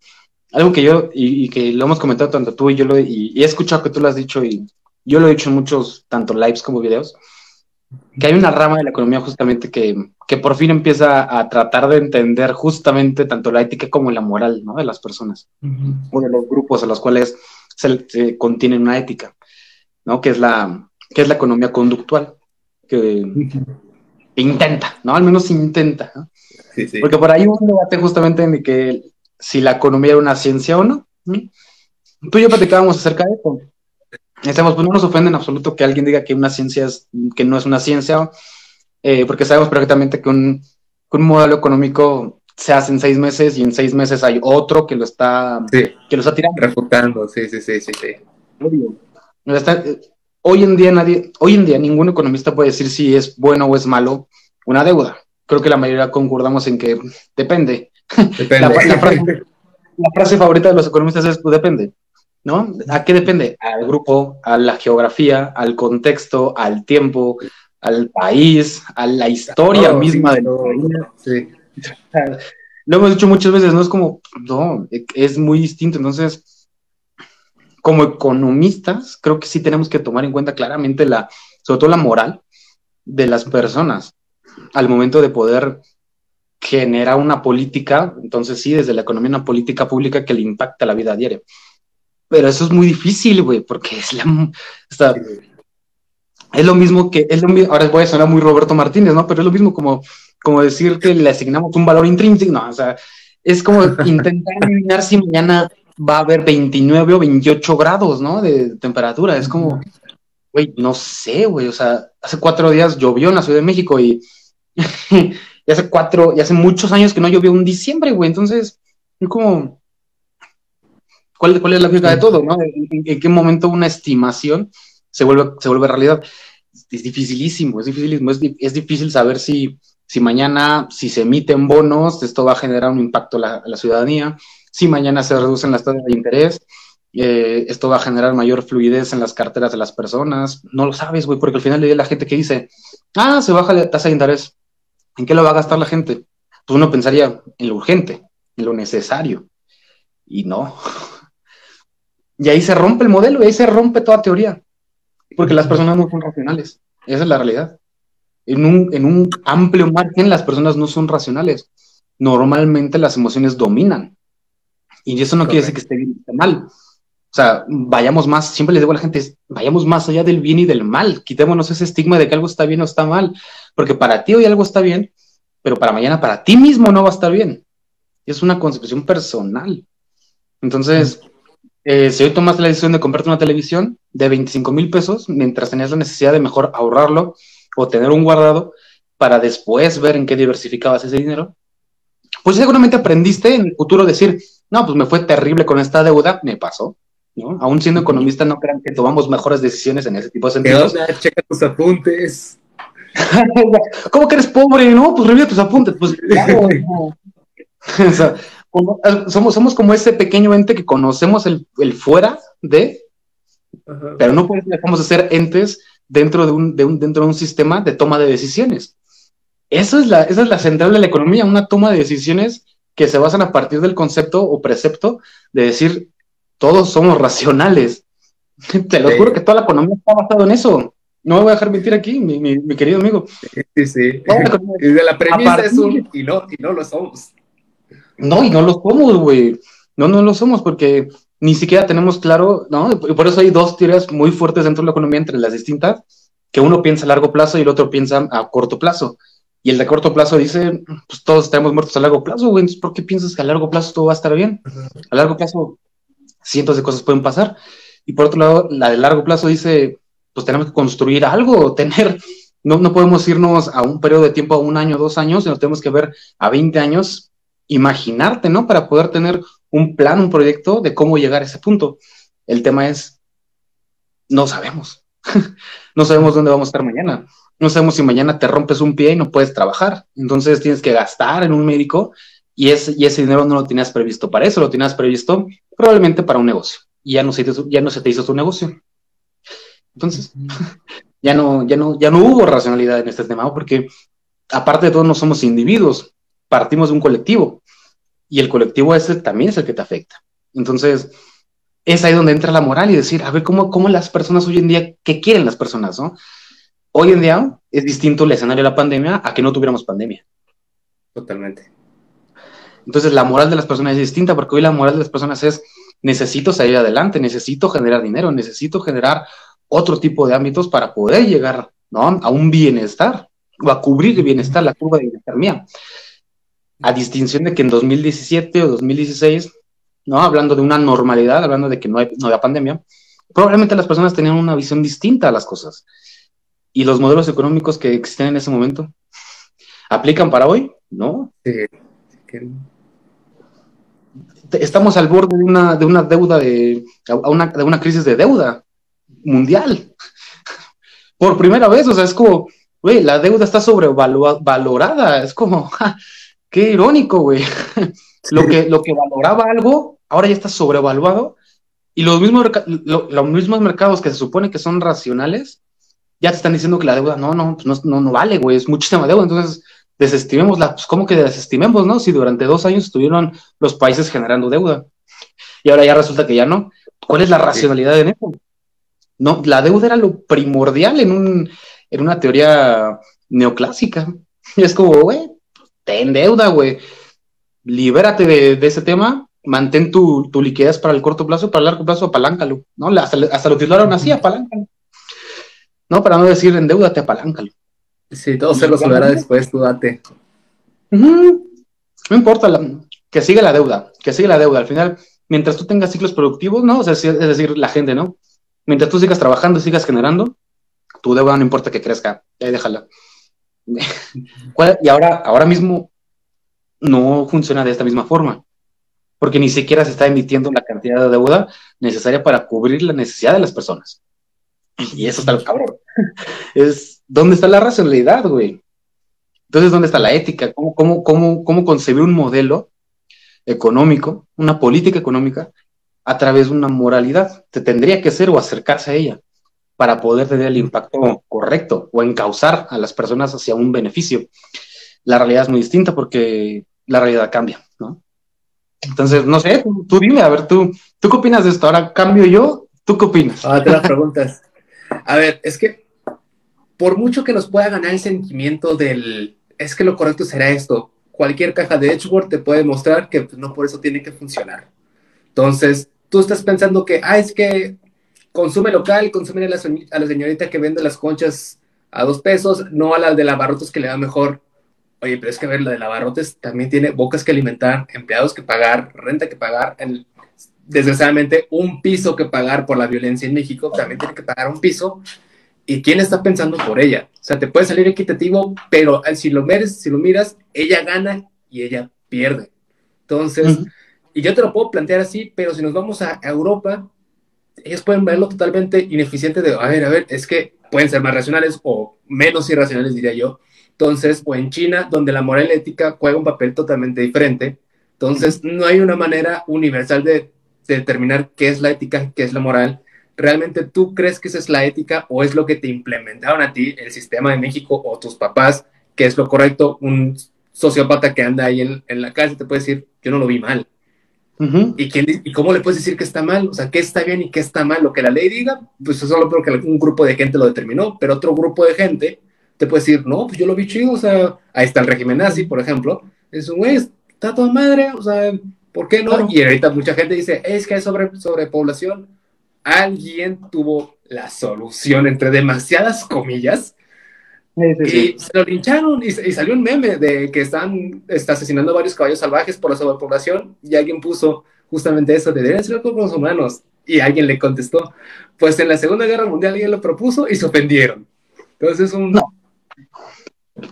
Algo que yo, y, que lo hemos comentado tanto tú y yo, lo, y, he escuchado que tú lo has dicho, y yo lo he dicho en muchos, tanto lives como videos, que hay una rama de la economía justamente que, que por fin empieza a tratar de entender justamente tanto la ética como la moral, ¿no? De las personas, o de los grupos a los cuales se, se contiene una ética, ¿no? Que es la, que es la economía conductual que intenta, ¿no? Al menos intenta, ¿no? Sí, sí. Porque por ahí un debate justamente en que si la economía era una ciencia o no. Tú y yo platicábamos acerca de eso. Decíamos, pues no nos ofende en absoluto que alguien diga que una ciencia es, que no es una ciencia, eh, porque sabemos perfectamente que un, modelo económico se hace en seis meses y en seis meses hay otro que lo está, que lo está tirando. Refutando, sí, sí, sí, sí. sí. Está, hoy en día nadie, hoy en día ningún economista puede decir si es bueno o es malo una deuda. Creo que la mayoría concordamos en que depende. depende. La, frase, favorita de los economistas es pues, depende. ¿No? ¿A qué depende? Al grupo, a la geografía, al contexto, al tiempo, al país, a la historia misma de sí. Lo hemos dicho muchas veces, ¿no? Es como, no, es muy distinto. Entonces, como economistas, creo que sí tenemos que tomar en cuenta claramente la, sobre todo la moral de las personas al momento de poder generar una política, entonces sí, desde la economía una política pública que le impacta la vida diaria. Pero eso es muy difícil, güey, porque es la... es lo mismo que, es lo mismo, ahora voy a sonar muy Roberto Martínez, ¿no? Pero es lo mismo como, como decir que le asignamos un valor intrínseco, no, o sea, es como intentar adivinar si mañana va a haber 29 o 28 grados, ¿no? De temperatura. Es como, güey, no sé, güey. O sea, hace cuatro días llovió en la Ciudad de México y, y hace cuatro, y hace muchos años que no llovió un diciembre, güey. Entonces, es como, ¿cuál, cuál es la física de todo, no? ¿En, qué momento una estimación se vuelve, se vuelve realidad? es dificilísimo, es dificilísimo, es, es, difícil saber si, si mañana, si se emiten bonos, esto va a generar un impacto a la, ciudadanía, si mañana se reducen las tasas de interés, eh, esto va a generar mayor fluidez en las carteras de las personas, no lo sabes, güey, porque al final le la gente que dice, ah, se baja la tasa de interés, ¿en qué lo va a gastar la gente? Pues uno pensaría en lo urgente, en lo necesario, y no. Y ahí se rompe el modelo, y ahí se rompe toda teoría porque las personas no son racionales. Esa es la realidad. En un, en un amplio margen las personas no son racionales. Normalmente las emociones dominan. Y eso no quiere decir que esté bien o esté mal. O sea, vayamos más, siempre les digo a la gente, vayamos más allá del bien y del mal. Quitémonos ese estigma de que algo está bien o está mal. Porque para ti hoy algo está bien, pero para mañana para ti mismo no va a estar bien. Es una concepción personal. Entonces, eh, si hoy tomas la decisión de comprarte una televisión de 25 mil pesos, mientras tenías la necesidad de mejor ahorrarlo o tener un guardado para después ver en qué diversificabas ese dinero, pues seguramente aprendiste en el futuro decir, no, pues me fue terrible con esta deuda, me pasó, ¿no? Aún siendo economista, no crean que tomamos mejores decisiones en ese tipo de sentidos. Checa tus apuntes. ¿Cómo que eres pobre? No, pues revisa tus apuntes. Pues claro, o sea, somos, somos como ese pequeño ente que conocemos el, el fuera de, pero no podemos ser entes dentro de, un, de un, dentro de un sistema de toma de decisiones. Eso es la, esa es la central de la economía, una toma de decisiones que se basan a partir del concepto o precepto de decir, todos somos racionales. Te lo juro que toda la economía está basada en eso. No me voy a dejar mentir aquí, mi, mi, querido amigo. Sí, sí. de la premisa es un y no, y no lo somos. No, y no lo somos, güey. No, no lo somos porque ni siquiera tenemos claro, ¿no? Y por eso hay dos teorías muy fuertes dentro de la economía entre las distintas, que uno piensa a largo plazo y el otro piensa a corto plazo. Y el de corto plazo dice, pues todos estamos muertos a largo plazo, güey, ¿por qué piensas que a largo plazo todo va a estar bien? A largo plazo cientos de cosas pueden pasar. Y por otro lado, la de largo plazo dice, pues tenemos que construir algo, tener, no, no podemos irnos a un periodo de tiempo, a un año, dos años, sino tenemos que ver a 20 años imaginarte, ¿no? Para poder tener un plan, un proyecto de cómo llegar a ese punto. El tema es, no sabemos. no sabemos dónde vamos a estar mañana. No sabemos si mañana te rompes un pie y no puedes trabajar. Entonces tienes que gastar en un médico y ese, y ese dinero no lo tenías previsto para eso, lo tenías previsto probablemente para un negocio. Y ya no se te, ya no se te hizo tu negocio. Entonces, ya no, ya no, ya no hubo racionalidad en este tema, porque aparte de todo no somos individuos, partimos de un colectivo y el colectivo ese también es el que te afecta. Entonces, es ahí donde entra la moral y decir, a ver, ¿cómo, cómo las personas hoy en día, qué quieren las personas, no? Hoy en día es distinto el escenario de la pandemia a que no tuviéramos pandemia. Totalmente. Entonces, la moral de las personas es distinta porque hoy la moral de las personas es, necesito salir adelante, necesito generar dinero, necesito generar otro tipo de ámbitos para poder llegar ¿no? a un bienestar o a cubrir el bienestar, la curva de bienestar mía a distinción de que en 2017 o 2016, ¿no? Hablando de una normalidad, hablando de que no, hay, no había pandemia, probablemente las personas tenían una visión distinta a las cosas. Y los modelos económicos que existen en ese momento, ¿aplican para hoy? No. Estamos al borde de una, de una deuda, de, una, de una crisis de deuda mundial. Por primera vez, o sea, es como, güey, la deuda está sobrevalorada, es como, Qué irónico, güey. lo, que, lo que valoraba algo, ahora ya está sobrevaluado. Y los mismos, los mismos mercados que se supone que son racionales, ya te están diciendo que la deuda no, no, pues no, no, vale, güey, es muchísima deuda. Entonces, desestimemosla. Pues, ¿cómo que desestimemos, no? Si durante dos años estuvieron los países generando deuda y ahora ya resulta que ya no. ¿Cuál es la racionalidad en eso? No, la deuda era lo primordial en, un, en una teoría neoclásica. Y es como, güey, en deuda, güey. Libérate de, ese tema, mantén tu, liquidez para el corto plazo, para el largo plazo, apaláncalo, ¿no? Hasta, hasta lo titularon así, apaláncalo. No, para no decir endeudate, apaláncalo. Sí, todo se lo resolverá después, tú date. No importa, que siga la deuda, que siga la deuda. Al final, mientras tú tengas ciclos productivos, ¿no? es decir, la gente, ¿no? Mientras tú sigas trabajando y sigas generando, tu deuda no importa que crezca, ahí déjala. y ahora, ahora mismo no funciona de esta misma forma, porque ni siquiera se está emitiendo la cantidad de deuda necesaria para cubrir la necesidad de las personas. Y eso está lo cabrón. Es, ¿dónde está la racionalidad, güey? Entonces, ¿dónde está la ética? ¿Cómo, cómo, cómo, cómo concebir un modelo económico, una política económica, a través de una moralidad? Se tendría que ser o acercarse a ella para poder tener el impacto correcto o encauzar a las personas hacia un beneficio. La realidad es muy distinta porque la realidad cambia, ¿no? Entonces, no sé, tú, dime, a ver, tú, ¿tú qué opinas de esto? Ahora cambio yo, ¿tú qué opinas? Ah, te las preguntas. A ver, es que por mucho que nos pueda ganar el sentimiento del es que lo correcto será esto. Cualquier caja de Edgeworth te puede mostrar que pues, no por eso tiene que funcionar. Entonces, tú estás pensando que, ah, es que consume local, consume a la, a la señorita que vende las conchas a dos pesos, no a la de lavarrotos que le da mejor. Oye, pero es que a ver, la de lavarrotes también tiene bocas que alimentar, empleados que pagar, renta que pagar, el, desgraciadamente un piso que pagar por la violencia en México, también tiene que pagar un piso ¿Y quién está pensando por ella? O sea, te puede salir equitativo, pero si lo, miras, si lo miras, ella gana y ella pierde. Entonces, y yo te lo puedo plantear así, pero si nos vamos a Europa, ellos pueden verlo totalmente ineficiente de, a ver, a ver, es que pueden ser más racionales o menos irracionales, diría yo. Entonces, o en China, donde la moral ética juega un papel totalmente diferente. Entonces, no hay una manera universal de, de determinar qué es la ética, qué es la moral ¿realmente tú crees que esa es la ética o es lo que te implementaron a ti el sistema de México o tus papás, que es lo correcto? Un sociópata que anda ahí en, en la calle te puede decir, yo no lo vi mal. ¿Y, quién, ¿Y cómo le puedes decir que está mal? O sea, ¿qué está bien y qué está mal? Lo que la ley diga, pues es solo porque un grupo de gente lo determinó, pero otro grupo de gente te puede decir, no, pues yo lo vi chido, o sea, ahí está el régimen nazi, por ejemplo. Es un güey, está toda madre, o sea, ¿por qué no? Y ahorita mucha gente dice, es que hay sobre, sobrepoblación alguien tuvo la solución, entre demasiadas comillas, y se lo lincharon y, salió un meme de que están está asesinando a varios caballos salvajes por la sobrepoblación y alguien puso justamente eso de deberían ser los humanos y alguien le contestó, pues en la Segunda Guerra Mundial alguien lo propuso y se ofendieron. Entonces es un... No.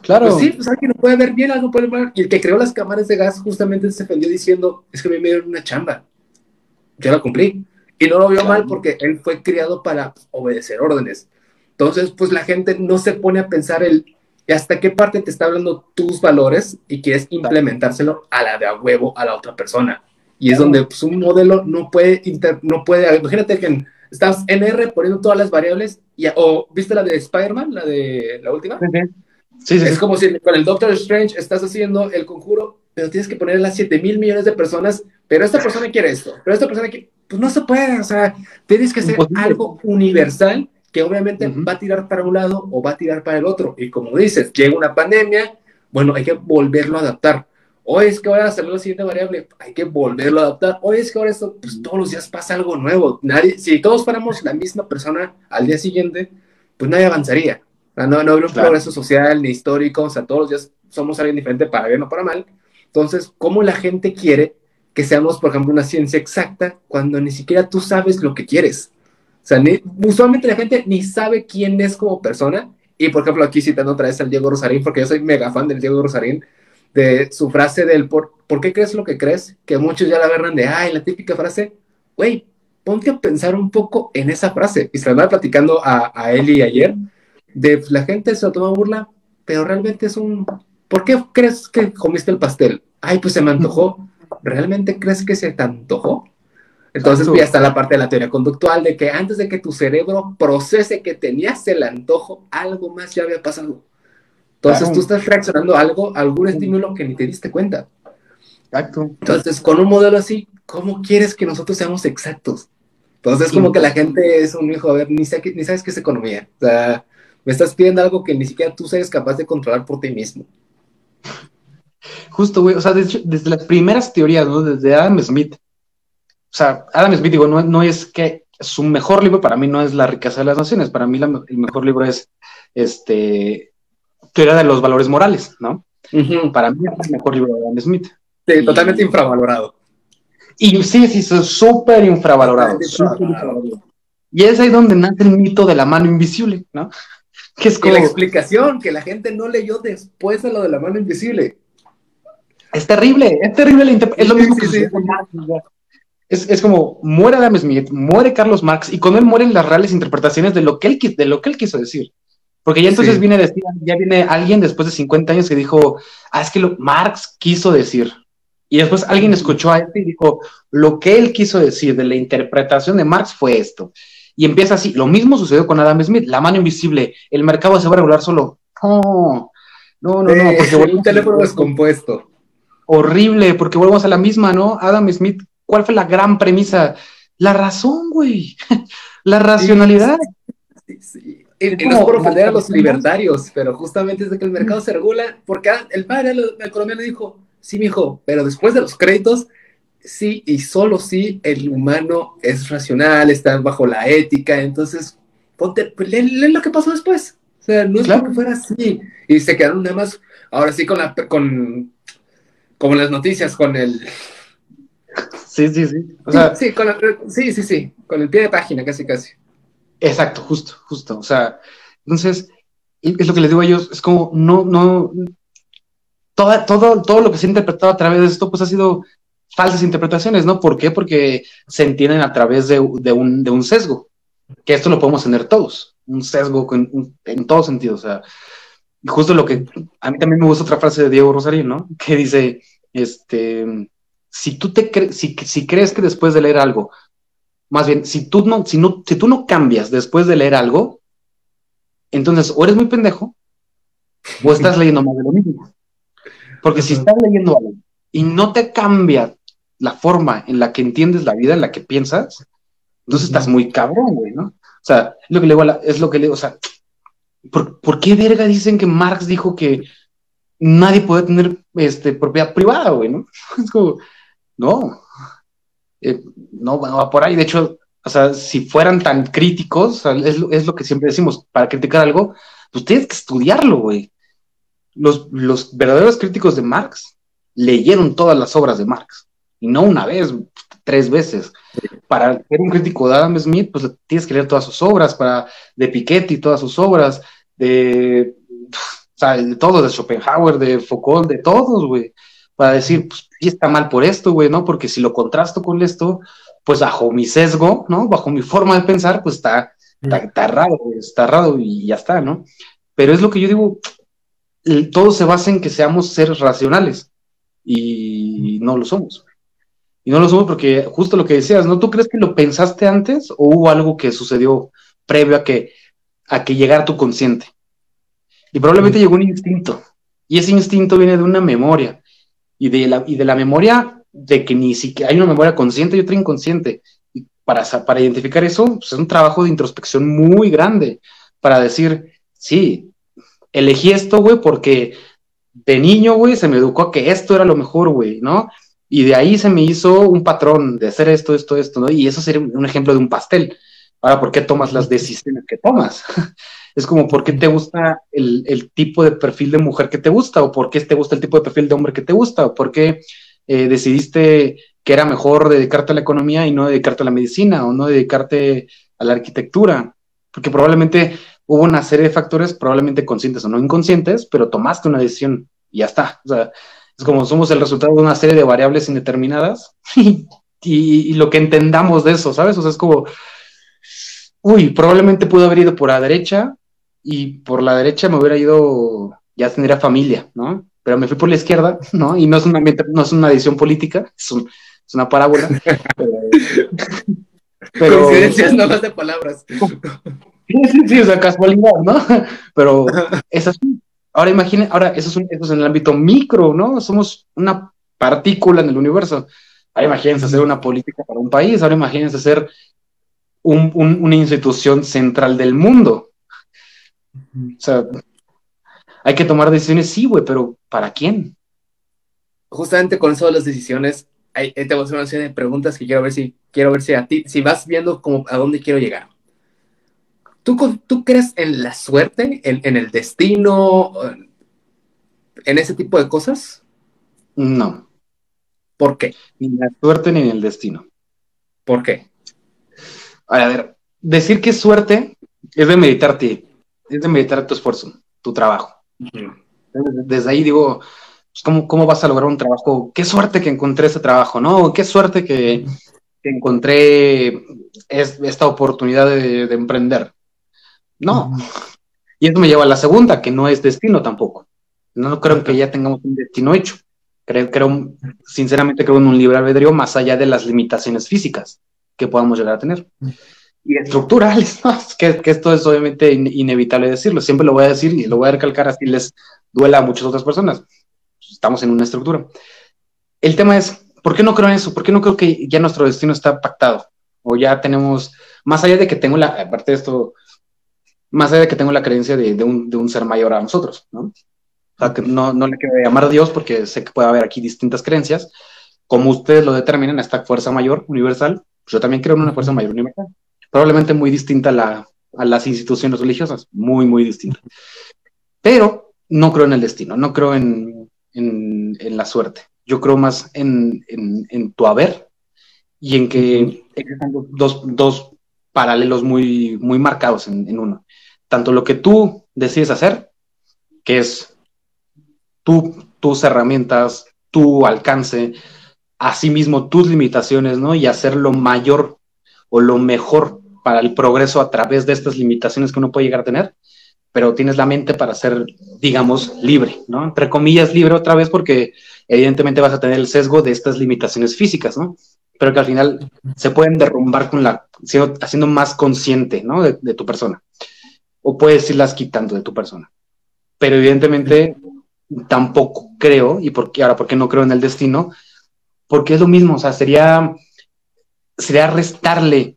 Claro. Pues sí, pues alguien lo puede ver bien, algo puede ver. Y el que creó las cámaras de gas justamente se ofendió diciendo, es que me dieron una chamba. Yo la cumplí. Y no lo vio mal porque él fue criado para obedecer órdenes. Entonces, pues la gente no se pone a pensar el hasta qué parte te está hablando tus valores y quieres implementárselo a la de a huevo a la otra persona. Y es donde pues, un modelo no puede, no puede, imagínate que estás en R poniendo todas las variables, y, o viste la de Spider-Man, la de la última. Sí, sí, es como si con el Doctor Strange estás haciendo el conjuro, pero tienes que poner las 7 mil millones de personas, pero esta persona quiere esto, pero esta persona quiere pues no se puede, o sea, tienes que hacer algo universal que obviamente va a tirar para un lado o va a tirar para el otro. Y como dices, llega una pandemia, bueno, hay que volverlo a adaptar. Hoy es que ahora salió la siguiente variable, hay que volverlo a adaptar. Hoy es que ahora esto, pues todos los días pasa algo nuevo. Nadie, si todos fuéramos la misma persona al día siguiente, pues nadie avanzaría. no, no habría un progreso social ni histórico, o sea, todos los días somos alguien diferente para bien o para mal. Entonces, ¿cómo la gente quiere que seamos, por ejemplo, una ciencia exacta cuando ni siquiera tú sabes lo que quieres. O sea, usualmente la gente ni sabe quién es como persona. Y, por ejemplo, aquí citando otra vez al Diego Rosarín, porque yo soy mega fan del Diego Rosarín, de su frase del por, ¿por qué crees lo que crees? Que muchos ya la agarran de, ay, la típica frase, güey, ponte a pensar un poco en esa frase. Y se la andaba platicando a, a Eli ayer, de la gente se lo toma burla, pero realmente es un, ¿por qué crees que comiste el pastel? Ay, pues se me antojó. ¿realmente crees que se te antojó? Entonces ya está la parte de la teoría conductual de que antes de que tu cerebro procese que tenías el antojo, algo más ya había pasado. Entonces tú estás reaccionando a algo, a algún estímulo que ni te diste cuenta. Exacto. Entonces, con un modelo así, ¿cómo quieres que nosotros seamos exactos? Entonces, como que la gente es un hijo, a ver, ni, ni sabes qué es economía. O sea, me estás pidiendo algo que ni siquiera tú seas capaz de controlar por ti mismo. Justo, güey, o sea, desde las primeras teorías, ¿no? Desde Adam Smith. O sea, Adam Smith, digo, no, no es que su mejor libro para mí no es La riqueza de las naciones, para mí el mejor libro es este Teoría de los valores morales, ¿no? Para mí es el mejor libro de Adam Smith. Sí, totalmente infravalorado. Y sí, sí, súper infravalorado, Y es ahí donde nace el mito de la mano invisible, ¿no? Que es como... la explicación que la gente no leyó después de lo de la mano invisible. Es terrible, es terrible la Es lo mismo que es, como muere Adam Smith, muere Carlos Marx, y con él mueren las reales interpretaciones de lo que él, de lo que él quiso decir. Porque ya entonces viene, decir, ya viene alguien después de 50 años que dijo, ah, es que lo, Marx quiso decir. Y después alguien escuchó a este y dijo, lo que él quiso decir de la interpretación de Marx fue esto. Y empieza así. Lo mismo sucedió con Adam Smith, la mano invisible, el mercado se va a regular solo. No, no, no, no. Porque un teléfono descompuesto. Horrible, porque volvemos a la misma, ¿no? Adam Smith, ¿cuál fue la gran premisa? La razón, güey. la racionalidad. Sí, sí. Y, no es por ofender a los libertarios, pero justamente es de que el mercado se regula, porque el padre del colombiano dijo, sí, mijo, pero después de los créditos, sí y solo sí el humano es racional, está bajo la ética, entonces ponte, pues, lee, lo que pasó después. O sea, no es porque fuera así. Y se quedaron nada más, ahora sí con la, con, como las noticias, con el... Sí, sí, sí. sí, con sí, sí, sí, con el pie de página, casi, casi. Exacto, justo, justo. O sea, entonces, es lo que les digo a ellos, es como, no, no, toda, todo, todo lo que se ha interpretado a través de esto, pues ha sido falsas interpretaciones, ¿no? ¿Por qué? Porque se entienden a través de, un, de un, sesgo, que esto lo podemos tener todos, un sesgo en, en todo sentido, o sea, justo lo que, a mí también me gusta otra frase de Diego Rosario, ¿no? Que dice, este, si tú te crees, si, si crees que después de leer algo más bien, si tú no, si no, si tú no cambias después de leer algo, entonces o eres muy pendejo o estás leyendo más de lo mismo. Porque si estás leyendo algo y no te cambia la forma en la que entiendes la vida, en la que piensas, entonces estás muy cabrón, güey, ¿no? O sea, es lo que le digo, es lo que le o sea, ¿por, ¿por, qué verga dicen que Marx dijo que nadie puede tener este, propiedad privada, güey, ¿no? Es como, no, eh, no, va por ahí. De hecho, o sea, si fueran tan críticos, es, lo que siempre decimos, para criticar algo, pues tienes que estudiarlo, güey. Los, los verdaderos críticos de Marx leyeron todas las obras de Marx, y no una vez, tres veces. Para ser un crítico de Adam Smith, pues tienes que leer todas sus obras, para de Piketty, todas sus obras, de, o de Schopenhauer, de Foucault, de todos, güey para decir, pues sí está mal por esto, güey, ¿no? Porque si lo contrasto con esto, pues bajo mi sesgo, ¿no? Bajo mi forma de pensar, pues está, está, raro, está raro y ya está, ¿no? Pero es lo que yo digo, todo se basa en que seamos seres racionales y no lo somos. Y no lo somos porque justo lo que decías, ¿no? ¿Tú crees que lo pensaste antes o hubo algo que sucedió previo a que, a que llegara tu consciente? Y probablemente llegó un instinto. Y ese instinto viene de una memoria y de la, y de la memoria de que ni siquiera hay una memoria consciente y otra inconsciente. Y para, para identificar eso, pues, es un trabajo de introspección muy grande para decir, sí, elegí esto, güey, porque de niño, güey, se me educó a que esto era lo mejor, güey, ¿no? Y de ahí se me hizo un patrón de hacer esto, esto, esto, ¿no? Y eso sería un ejemplo de un pastel. Ahora, ¿por qué tomas las decisiones que tomas? Es como, ¿por qué te gusta el, tipo de perfil de mujer que te gusta? ¿O por qué te gusta el tipo de perfil de hombre que te gusta? ¿O por qué eh, decidiste que era mejor dedicarte a la economía y no dedicarte a la medicina? ¿O no dedicarte a la arquitectura? Porque probablemente hubo una serie de factores, probablemente conscientes o no inconscientes, pero tomaste una decisión y ya está. O sea, es como somos el resultado de una serie de variables indeterminadas y, y, lo que entendamos de eso, ¿sabes? O sea, es como, uy, probablemente pudo haber ido por la derecha y por la derecha me hubiera ido, ya tendría familia, ¿no? Pero me fui por la izquierda, ¿no? Y no es una, no es una decisión política, es, es una parábola. pero, Coincidencias no más de palabras. Sí, sí, sí, o sea, casualidad, ¿no? Pero es así. Ahora imaginen, ahora eso es, eso es en el ámbito micro, ¿no? Somos una partícula en el universo. Ahora imagínense hacer una política para un país, ahora imagínense ser un, un, una institución central del mundo, o sea, hay que tomar decisiones, sí, güey, pero ¿para quién? Justamente con eso de las decisiones, hay, te voy a hacer una serie de preguntas que quiero ver si, quiero ver si a ti, si vas viendo como a dónde quiero llegar. ¿Tú, tú crees en la suerte, en, en el destino, en ese tipo de cosas? No. ¿Por qué? Ni en la suerte ni en el destino. ¿Por qué? A ver, decir que es suerte es de meditarte es de meditar tu esfuerzo, tu trabajo. Desde ahí digo, pues, ¿cómo, vas a lograr un trabajo? Qué suerte que encontré ese trabajo, ¿no? Qué suerte que, encontré esta oportunidad de, emprender. No. Y eso me lleva a la segunda, que no es destino tampoco. No creo que ya tengamos un destino hecho. Creo, creo, sinceramente creo en un libre albedrío más allá de las limitaciones físicas que podamos llegar a tener. Y estructurales, que, esto es obviamente inevitable decirlo. Siempre lo voy a decir y lo voy a recalcar así les duela a muchas otras personas. Estamos en una estructura. El tema es, ¿por qué no creo en eso? ¿Por qué no creo que ya nuestro destino está pactado? O ya tenemos, más allá de que tengo la, aparte de esto, más allá de que tengo la creencia de, un, de un ser mayor a nosotros, ¿no? O sea, que no, no le quiero llamar a Dios porque sé que puede haber aquí distintas creencias. Como ustedes lo determinan, esta fuerza mayor universal, pues yo también creo en una fuerza mayor universal. Probablemente muy distinta a, la, a las instituciones religiosas, muy, muy distinta. Pero no creo en el destino, no creo en, en, en la suerte. Yo creo más en, en, tu haber y en que existen dos, dos paralelos muy, muy marcados en, uno. Tanto lo que tú decides hacer, que es tus herramientas, tu alcance, asimismo tus limitaciones, ¿no? Y hacer lo mayor o lo mejor para el progreso a través de estas limitaciones que uno puede llegar a tener, pero tienes la mente para ser, digamos, libre, ¿no? Entre comillas, libre otra vez porque evidentemente vas a tener el sesgo de estas limitaciones físicas, ¿no? Pero que al final se pueden derrumbar con la, haciendo más consciente, ¿no? De, de tu persona. O puedes irlas quitando de tu persona. Pero evidentemente tampoco creo, y por ahora, ¿por qué no creo en el destino? Porque es lo mismo, o sea, sería, sería restarle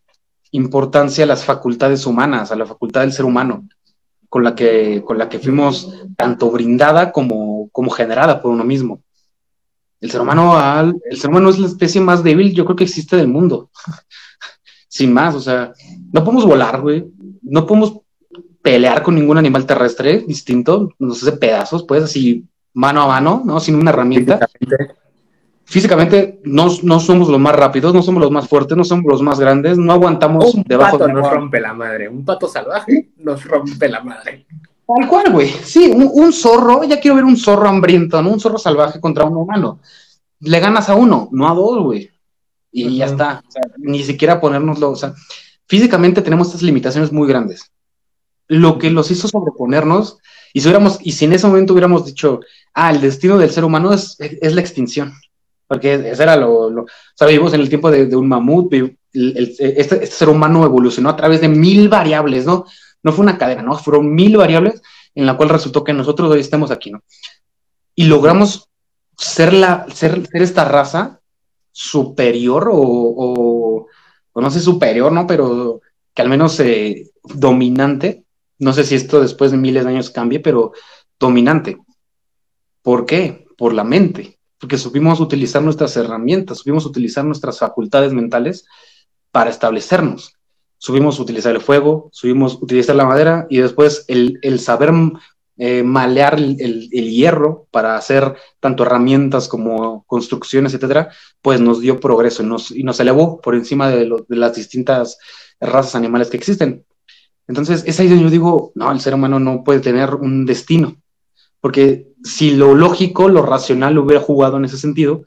importancia a las facultades humanas, a la facultad del ser humano, con la que, con la que fuimos tanto brindada como, como generada por uno mismo. El ser humano, el ser humano es la especie más débil, yo creo que existe del mundo. Sin más, o sea, no podemos volar, güey. No podemos pelear con ningún animal terrestre distinto, nos hace pedazos, pues así mano a mano, ¿no? Sin una herramienta. Físicamente, no, somos los más rápidos, no somos los más fuertes, no somos los más grandes, no aguantamos un debajo pato nos rompe la madre, un pato salvaje nos rompe la madre. Tal cual, güey. Sí, un, zorro, ya quiero ver un zorro hambriento, ¿no? Un zorro salvaje contra un humano. Le ganas a uno, no a dos, güey. Y ya está. ni siquiera ponérnoslo, o sea, físicamente tenemos estas limitaciones muy grandes lo que los hizo sobreponernos, y si, hubiéramos, y si en ese momento hubiéramos dicho, ah, el destino del ser humano es, es la extinción, porque ese era lo, lo vivimos en el tiempo de, un mamut, este, este, ser humano evolucionó a través de mil variables, ¿no? No fue una cadena, ¿no? Fueron mil variables en la cual resultó que nosotros hoy estemos aquí, ¿no? Y logramos ser, la, ser, ser esta raza superior o, o, no sé, superior, ¿no? Pero que al menos eh, dominante no sé si esto después de miles de años cambie, pero dominante. ¿Por qué? Por la mente, porque supimos utilizar nuestras herramientas, supimos utilizar nuestras facultades mentales para establecernos. Supimos utilizar el fuego, supimos utilizar la madera y después el, saber eh, malear el, hierro para hacer tanto herramientas como construcciones, etcétera, pues nos dio progreso y nos, y nos elevó por encima de, de las distintas razas animales que existen. Entonces, es ahí donde yo digo, no, el ser humano no puede tener un destino, porque si lo lógico, lo racional hubiera jugado en ese sentido,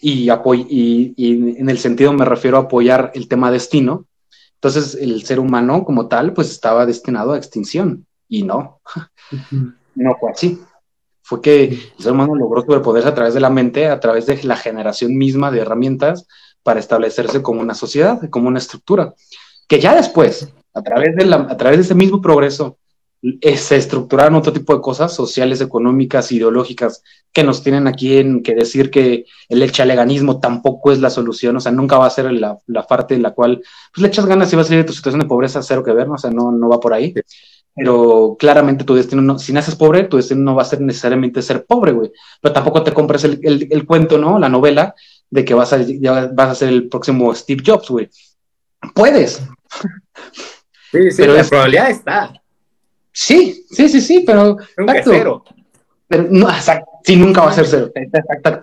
y, y, y, en el sentido me refiero a apoyar el tema destino, entonces el ser humano como tal, pues estaba destinado a extinción, y no, no fue así. Fue que el ser humano logró superpoderse a través de la mente, a través de la generación misma de herramientas para establecerse como una sociedad, como una estructura, que ya después, a través de, la, a través de ese mismo progreso, se estructuraron otro tipo de cosas sociales, económicas, ideológicas, que nos tienen aquí en que decir que el echaleganismo tampoco es la solución, o sea, nunca va a ser la, la parte en la cual pues, le echas ganas y vas a salir de tu situación de pobreza, cero que ver, ¿no? o sea, no, no va por ahí. Pero claramente tu destino, no, si naces pobre, tu destino no va a ser necesariamente ser pobre, güey. Pero tampoco te compres el, el, el, cuento, ¿no? La novela de que vas a, ya vas a ser el próximo Steve Jobs, güey. Puedes. Sí, sí, pero la probabilidad está. Sí, sí, sí, sí, pero. Nunca exacto, cero. Pero no, exacto, sí, nunca va a ser cero. Exacto,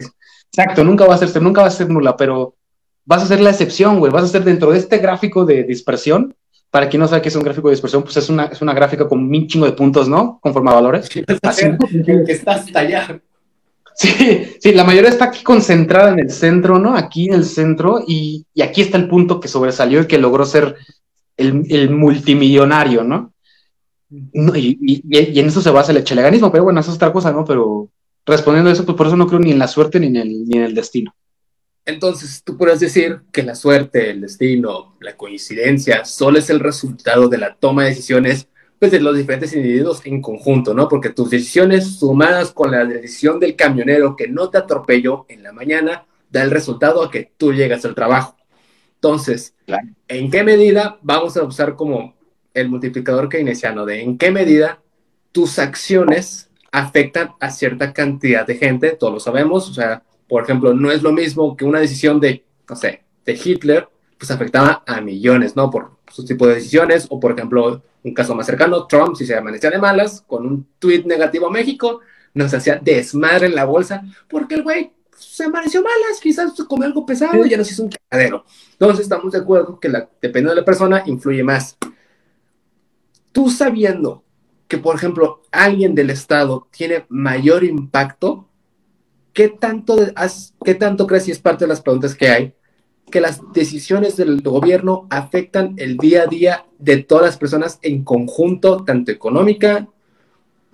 exacto, nunca va a ser cero, nunca va a ser nula, pero vas a ser la excepción, güey. Vas a ser dentro de este gráfico de dispersión. Para quien no sabe qué es un gráfico de dispersión, pues es una, es una gráfica con un chingo de puntos, ¿no? Conforme a valores. Así, que está hasta allá. Sí, sí, la mayoría está aquí concentrada en el centro, ¿no? Aquí en el centro, y, aquí está el punto que sobresalió y que logró ser el, multimillonario, ¿no? Y, en eso se basa el echeleganismo, pero bueno, eso es otra cosa, ¿no? Pero respondiendo a eso, pues por eso no creo ni en la suerte ni en el, ni en el destino. Entonces, tú puedes decir que la suerte, el destino, la coincidencia, solo es el resultado de la toma de decisiones pues, de los diferentes individuos en conjunto, ¿no? Porque tus decisiones sumadas con la decisión del camionero que no te atropelló en la mañana, da el resultado a que tú llegas al trabajo. Entonces, ¿en qué medida vamos a usar como el multiplicador keynesiano de en qué medida tus acciones afectan a cierta cantidad de gente? Todos lo sabemos, o sea, por ejemplo, no es lo mismo que una decisión de, no sé, de Hitler, pues afectaba a millones, ¿no? Por su tipo de decisiones, o por ejemplo, un caso más cercano, Trump, si se amanecía de malas, con un tweet negativo a México, nos hacía desmadre en la bolsa, porque el güey se amaneció malas, quizás comió algo pesado y ya nos hizo un cagadero. Entonces estamos de acuerdo que la, dependiendo de la persona, influye más. Tú sabiendo que, por ejemplo, alguien del Estado tiene mayor impacto, ¿qué tanto, ¿qué tanto crees, y es parte de las preguntas que hay, que las decisiones del gobierno afectan el día a día de todas las personas en conjunto, tanto económica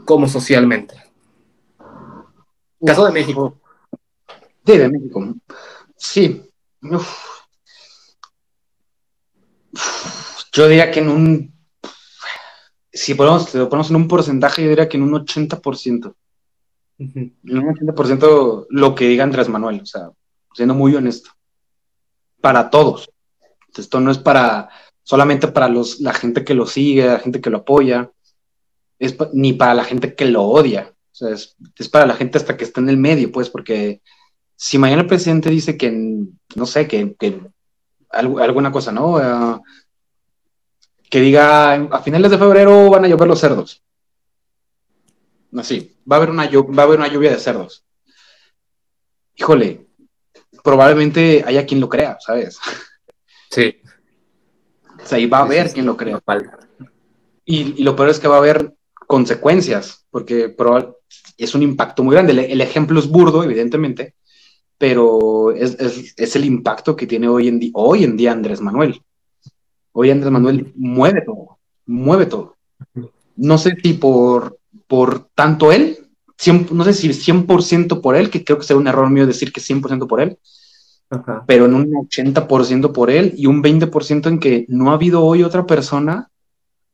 como socialmente? Caso de México. Sí, de México. Sí. Yo diría que en un. Si ponemos, lo ponemos en un porcentaje, yo diría que en un 80% en un 80% lo que diga Andrés Manuel, o sea, siendo muy honesto. Para todos. Esto no es para solamente para los, la gente que lo sigue, la gente que lo apoya, es ni para la gente que lo odia. O sea, es, para la gente hasta que está en el medio, pues, porque si mañana el presidente dice que, no sé, que, alguna cosa, ¿no? Ah, que diga, a finales de febrero van a llover los cerdos. Así, va a haber una, va a haber una lluvia de cerdos. Híjole, probablemente haya quien lo crea, ¿sabes? Sí. O sea, ahí va a haber quien lo crea. Y, lo peor es que va a haber consecuencias, porque es un impacto muy grande. El, ejemplo es burdo, evidentemente, pero es, el impacto que tiene hoy en, hoy en día Andrés Manuel. Hoy Andrés Manuel mueve todo, mueve todo. No sé si por por tanto él, no sé si 100% por él, que creo que sería un error mío decir que 100% por él, pero en un 80% por él y un 20% en que no ha habido hoy otra persona,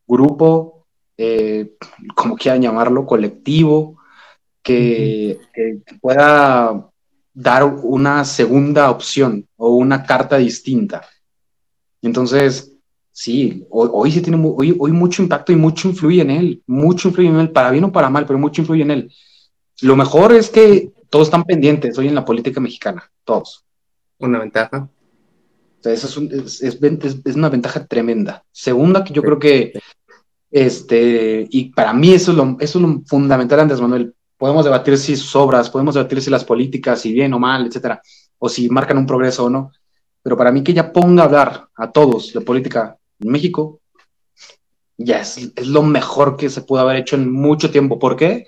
grupo, eh, como quieran llamarlo, colectivo, que, que, pueda dar una segunda opción o una carta distinta. Entonces, Sí, hoy, sí tiene hoy, hoy mucho impacto y mucho influye en él, mucho influye en él, para bien o para mal, pero mucho influye en él. Lo mejor es que todos están pendientes hoy en la política mexicana, todos. Una ventaja. O sea, eso es, es, es, una ventaja tremenda. Segunda, que yo creo que, este, y para mí eso es lo, eso es lo fundamental, Andrés Manuel. Podemos debatir si sus obras, podemos debatir si las políticas, si bien o mal, etcétera, o si marcan un progreso o no. Pero para mí que ella ponga a hablar a todos de política México, ya es, lo mejor que se pudo haber hecho en mucho tiempo. ¿Por qué?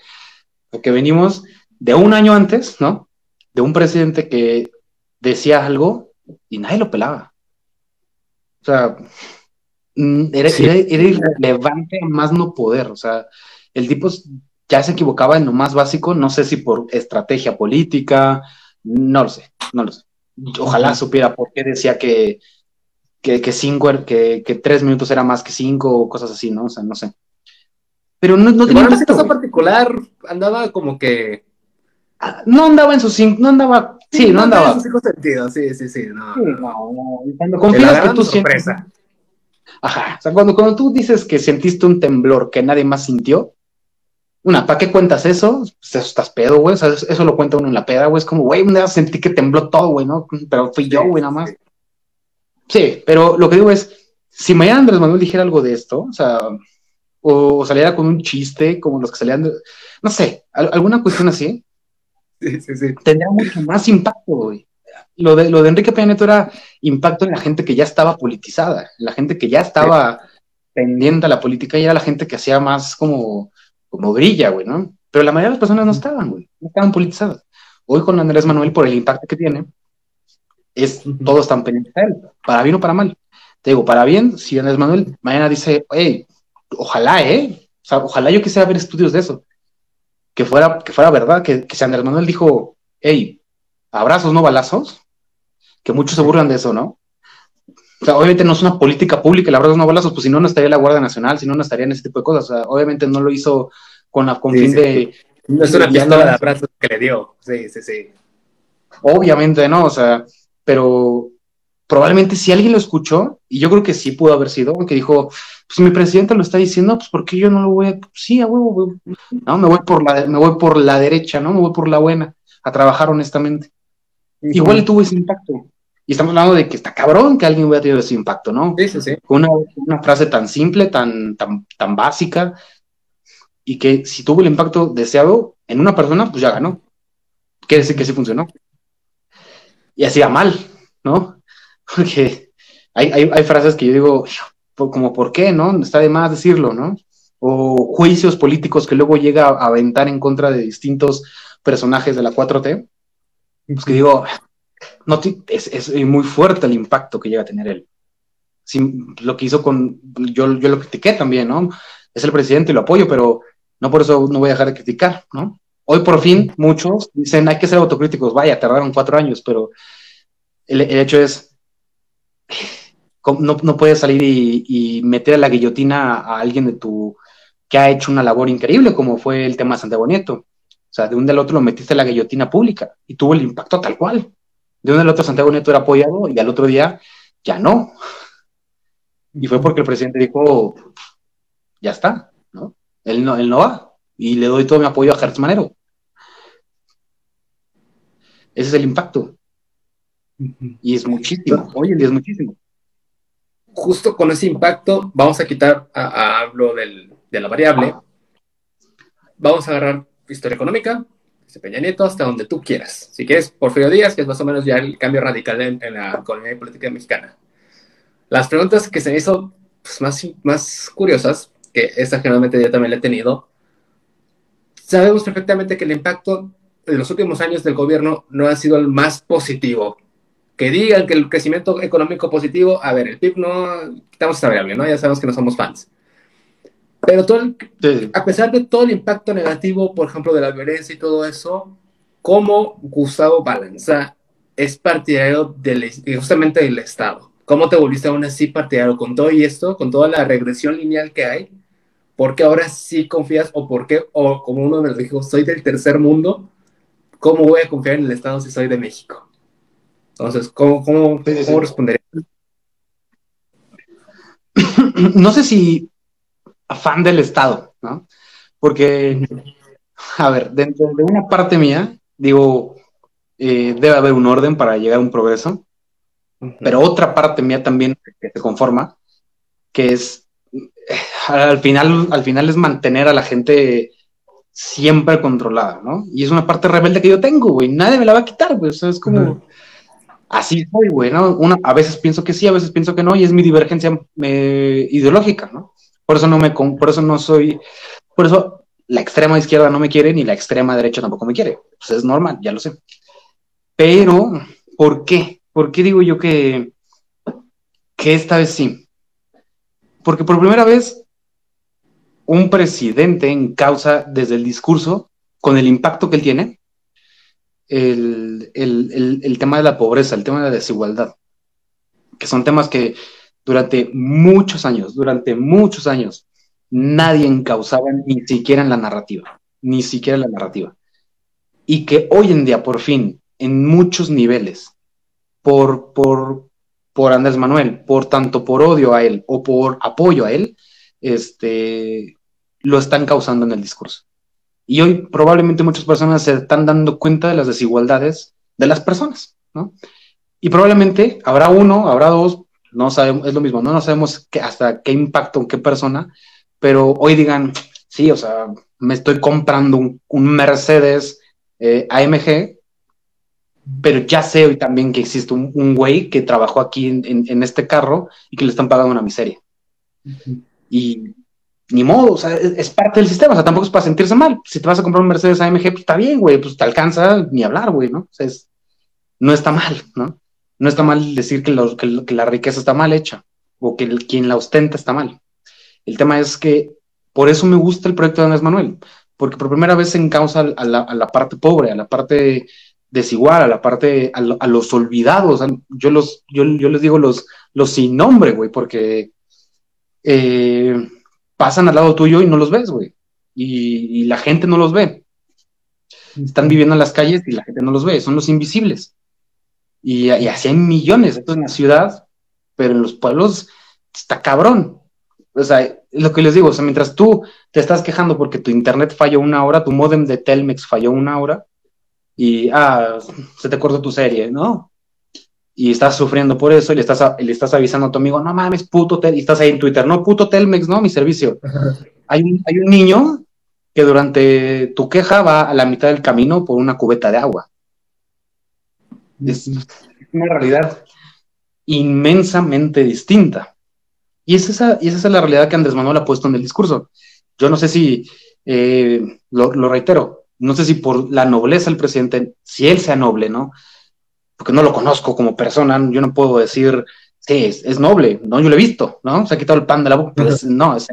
Porque venimos de un año antes, ¿no? De un presidente que decía algo y nadie lo pelaba. O sea, mm, era, irrelevante a más no poder. O sea, el tipo ya se equivocaba en lo más básico, no sé si por estrategia política, no lo sé, no lo sé. Ojalá supiera por qué decía que que, que cinco, que, que, tres minutos era más que cinco o cosas así, ¿no? O sea, no sé. Pero no, no tenía ese caso particular andaba como que... Ah, no andaba en sus cinco, no andaba... Sí, no, andaba. En sus cinco sentidos, sí, sí, sí, no. no, no. Cuando confías que tú sorpresa. Ajá, o sea, cuando, cuando tú dices que sentiste un temblor que nadie más sintió, una, ¿para qué cuentas eso? Pues eso estás pedo, güey. O sea, eso lo cuenta uno en la peda, güey. Es como, güey, un día sentí que tembló todo, güey, ¿no? Pero fui yo, güey, nada más. Sí, pero lo que digo es, si mañana Andrés Manuel dijera algo de esto, o sea, o, saliera con un chiste como los que salían, no sé, alguna cuestión así, tendría mucho más impacto, güey. Lo de, lo de Enrique Peña Nieto era impacto en la gente que ya estaba politizada, en la gente que ya estaba pendiente a la política y era la gente que hacía más como, como brilla, güey, ¿no? Pero la mayoría de las personas no estaban, güey, no estaban politizadas. Hoy con Andrés Manuel, por el impacto que tiene, es, todos están pendientes de él, para bien o para mal. Te digo, para bien, si Andrés Manuel mañana dice, hey, ojalá, ¿eh? O sea, ojalá yo quisiera ver estudios de eso. Que fuera, que fuera verdad, que, que si Andrés Manuel dijo, hey, abrazos, no balazos, que muchos se burlan de eso, ¿no? O sea, obviamente no es una política pública, el abrazos no balazos, pues si no, no estaría la Guardia Nacional, si no, no estaría en ese tipo de cosas. O sea, obviamente no lo hizo con la con fin de. No es una pistola de abrazos que le dio. Sí, sí, sí. Obviamente no, o sea, pero probablemente si alguien lo escuchó, y yo creo que sí pudo haber sido, que dijo, pues mi presidente lo está diciendo, pues ¿por qué yo no lo voy a...? Sí, a huevo, No, me voy por la, me voy por la derecha, ¿no? Me voy por la buena, a trabajar honestamente. Igual tuvo ese impacto. Y estamos hablando de que está cabrón que alguien hubiera tenido ese impacto, ¿no? Sí, sí, sí. Una, una frase tan simple, tan, tan, tan básica, y que si tuvo el impacto deseado en una persona, pues ya ganó. Quiere decir que sí funcionó. Y hacía mal, ¿no? Porque hay, hay, hay frases que yo digo, como, ¿por qué, no? Está de más decirlo, ¿no? O juicios políticos que luego llega a aventar en contra de distintos personajes de la 4T, pues que digo, no es, es, muy fuerte el impacto que llega a tener él. lo que hizo con, yo, yo lo critiqué también, ¿no? Es el presidente y lo apoyo, pero no por eso no voy a dejar de criticar, ¿no? Hoy por fin muchos dicen hay que ser autocríticos, vaya, tardaron cuatro años, pero el, hecho es, no, no puedes salir y, meter a la guillotina a alguien de tu que ha hecho una labor increíble, como fue el tema de Santiago Nieto. O sea, de un del otro lo metiste a la guillotina pública y tuvo el impacto tal cual. De un del otro Santiago Nieto era apoyado y al otro día ya no. Y fue porque el presidente dijo, ya está, ¿no? Él no, él no va. Y le doy todo mi apoyo a Gertz Manero. Ese es el impacto. Y es muchísimo. Oye, es muchísimo. Justo con ese impacto, vamos a quitar, a, hablo del, de la variable. Vamos a agarrar historia económica, Peña Nieto, hasta donde tú quieras. Si quieres, Porfirio Díaz, que es más o menos ya el cambio radical en, la economía y política mexicana. Las preguntas que se me hizo pues, más, más curiosas, que esta generalmente yo también la he tenido, sabemos perfectamente que el impacto de los últimos años del gobierno no ha sido el más positivo. Que digan que el crecimiento económico positivo, a ver, el PIB no, quitamos esta variable, ¿no? Ya sabemos que no somos fans. Pero todo a pesar de todo el impacto negativo, por ejemplo, de la violencia y todo eso, ¿cómo Gustavo Balanza es partidario del, justamente del Estado? ¿Cómo te volviste aún así partidario con todo y esto, con toda la regresión lineal que hay? ¿Por qué ahora sí confías o por qué, o como uno me lo dijo, soy del tercer mundo, ¿cómo voy a confiar en el Estado si soy de México? Entonces, ¿cómo, cómo, cómo respondería? No sé si afán del Estado, ¿no? Porque, a ver, dentro de una parte mía, digo, eh, debe haber un orden para llegar a un progreso, pero otra parte mía también que se conforma, que es, al final, al final es mantener a la gente siempre controlada, ¿no? Y es una parte rebelde que yo tengo, güey, nadie me la va a quitar, güey, o es como... Así soy, güey, ¿no? Una, a veces pienso que sí, a veces pienso que no, y es mi divergencia eh, ideológica, ¿no? Por eso no me, por eso no soy, por eso la extrema izquierda no me quiere ni la extrema derecha tampoco me quiere. Pues es normal, ya lo sé. Pero, ¿por qué? ¿Por qué digo yo que, que esta vez sí? Porque por primera vez un presidente en causa desde el discurso, con el impacto que él tiene, el, el, el, tema de la pobreza, el tema de la desigualdad, que son temas que durante muchos años, durante muchos años, nadie encausaba ni siquiera en la narrativa, ni siquiera en la narrativa. Y que hoy en día, por fin, en muchos niveles, por, por, por Andrés Manuel, por tanto por odio a él o por apoyo a él, este, lo están causando en el discurso. Y hoy probablemente muchas personas se están dando cuenta de las desigualdades de las personas, ¿no? Y probablemente habrá uno, habrá dos, no sabemos, es lo mismo, no, no sabemos hasta qué impacto en qué persona, pero hoy digan, sí, o sea, me estoy comprando un, Mercedes eh, AMG, pero ya sé hoy también que existe un, güey que trabajó aquí en, este carro y que le están pagando una miseria. y, ni modo, o sea, es, parte del sistema, o sea, tampoco es para sentirse mal. Si te vas a comprar un Mercedes AMG, pues está bien, güey, pues te alcanza ni hablar, güey, ¿no? O sea, no está mal, ¿no? No está mal decir que, que, la riqueza está mal hecha o que quien la ostenta está mal. El tema es que por eso me gusta el proyecto de Andrés Manuel, porque por primera vez se encausa a la, a la parte pobre, a la parte desigual, a la parte, a, los olvidados. Yo, los, yo, yo, les digo los, los sin nombre, güey, porque eh, pasan al lado tuyo y no los ves, güey. Y, la gente no los ve. Están viviendo en las calles y la gente no los ve, son los invisibles. Y, así hay millones, esto en la ciudad, pero en los pueblos está cabrón. O sea, lo que les digo, o sea, mientras tú te estás quejando porque tu internet falló una hora, tu modem de Telmex falló una hora, y, ah, se te cortó tu serie, ¿no? Y estás sufriendo por eso y le estás, le estás avisando a tu amigo, no mames, puto Telmex, y estás ahí en Twitter, no, puto Telmex, ¿no? Mi servicio. hay, un, hay un niño que durante tu queja va a la mitad del camino por una cubeta de agua. Es una realidad inmensamente distinta. Y es esa, y esa es la realidad que Andrés Manuel ha puesto en el discurso. Yo no sé si, eh, lo, reitero, no sé si por la nobleza del presidente, si él sea noble, ¿no? Porque no lo conozco como persona, yo no puedo decir, sí, es, noble, ¿no? Yo lo he visto, ¿no? Se ha quitado el pan de la boca, pero no, es,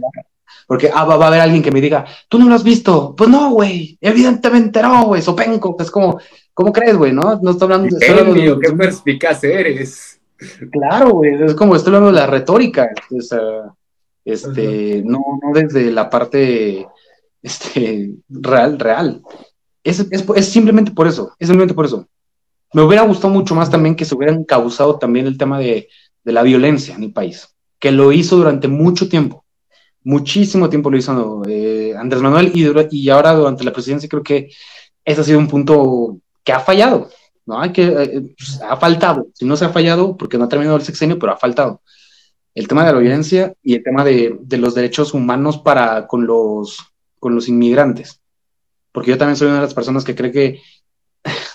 porque ah, va, a haber alguien que me diga, tú no lo has visto, pues no, güey, evidentemente no, güey, sopenco, es como, ¿cómo crees, güey, no? No estoy hablando de... qué perspicaz eres. Claro, güey, es como estoy hablando de la retórica, este, no, no desde la parte este, real, real. Es, es, simplemente por eso, es simplemente por eso. Me hubiera gustado mucho más también que se hubieran causado también el tema de, de la violencia en el país, que lo hizo durante mucho tiempo, muchísimo tiempo lo hizo eh, Andrés Manuel y, y ahora durante la presidencia creo que ese ha sido un punto que ha fallado, ¿no? Hay que, eh, pues, ha faltado, si no se ha fallado, porque no ha terminado el sexenio, pero ha faltado. El tema de la violencia y el tema de, de los derechos humanos para con los con los inmigrantes. Porque yo también soy una de las personas que cree que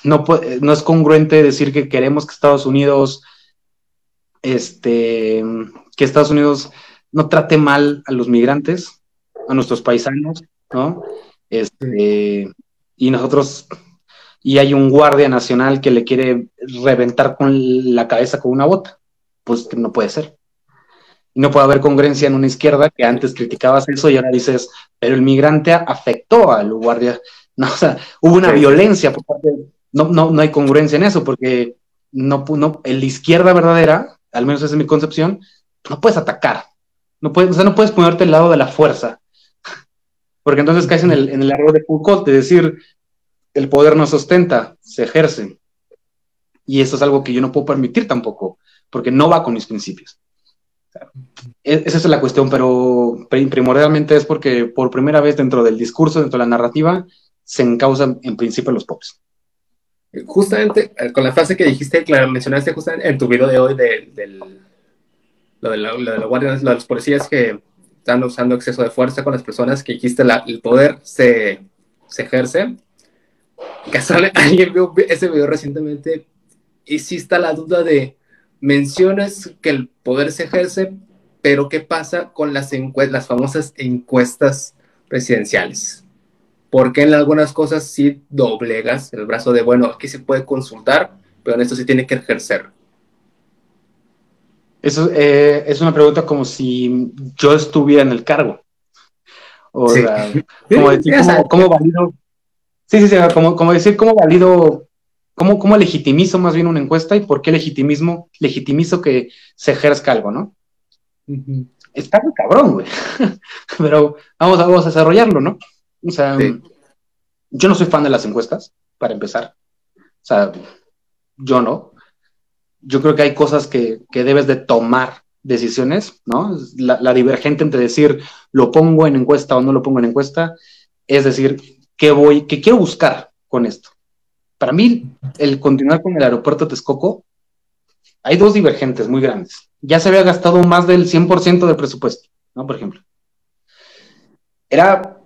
no, no es congruente decir que queremos que Estados Unidos, este, que Estados Unidos no trate mal a los migrantes, a nuestros paisanos, ¿no? Este, y nosotros, y hay un guardia nacional que le quiere reventar con la cabeza con una bota. Pues no puede ser. Y no puede haber congruencia en una izquierda que antes criticabas eso y ahora dices, pero el migrante afectó al guardia. No, o sea, hubo una violencia por parte no, no, no hay congruencia en eso, porque no, no, en la izquierda verdadera, al menos esa es mi concepción, no puedes atacar. No puedes, o sea, no puedes ponerte al lado de la fuerza. Porque entonces caes en el, en el error de Foucault de decir, el poder no sostenta, se ejerce. Y eso es algo que yo no puedo permitir tampoco, porque no va con mis principios. E-, esa es la cuestión, pero primordialmente es porque por primera vez dentro del discurso, dentro de la narrativa, se encausan en principio los pops. Justamente eh, con la frase que dijiste, claro, mencionaste justamente en tu video de hoy de, lo de la, lo de guardias, los policías que están usando exceso de fuerza con las personas, que dijiste el poder se, ejerce. alguien vio ese video recientemente y sí está la duda de mencionas que el poder se ejerce, pero ¿qué pasa con las, las famosas encuestas presidenciales? Porque en algunas cosas sí doblegas el brazo de, bueno, aquí se puede consultar, pero en esto sí tiene que ejercer? Eso eh, es una pregunta como si yo estuviera en el cargo. O sea, como decir, ¿cómo, valido? Sí, sí, sí, como, como decir, ¿cómo valido ¿Cómo, ¿Cómo, legitimizo más bien una encuesta y por qué legitimismo, legitimizo que se ejerza algo, no? Está muy cabrón, güey. Pero vamos a, vamos a desarrollarlo, ¿no? O sea, yo no soy fan de las encuestas, para empezar. O sea, yo no. Yo creo que hay cosas que, que debes de tomar decisiones, ¿no? La, la, divergente entre decir lo pongo en encuesta o no lo pongo en encuesta, es decir, ¿qué voy, qué quiero buscar con esto? Para mí, el continuar con el aeropuerto de Texcoco, hay dos divergentes muy grandes. Ya se había gastado más del 100% del presupuesto, ¿no? Por ejemplo. Era,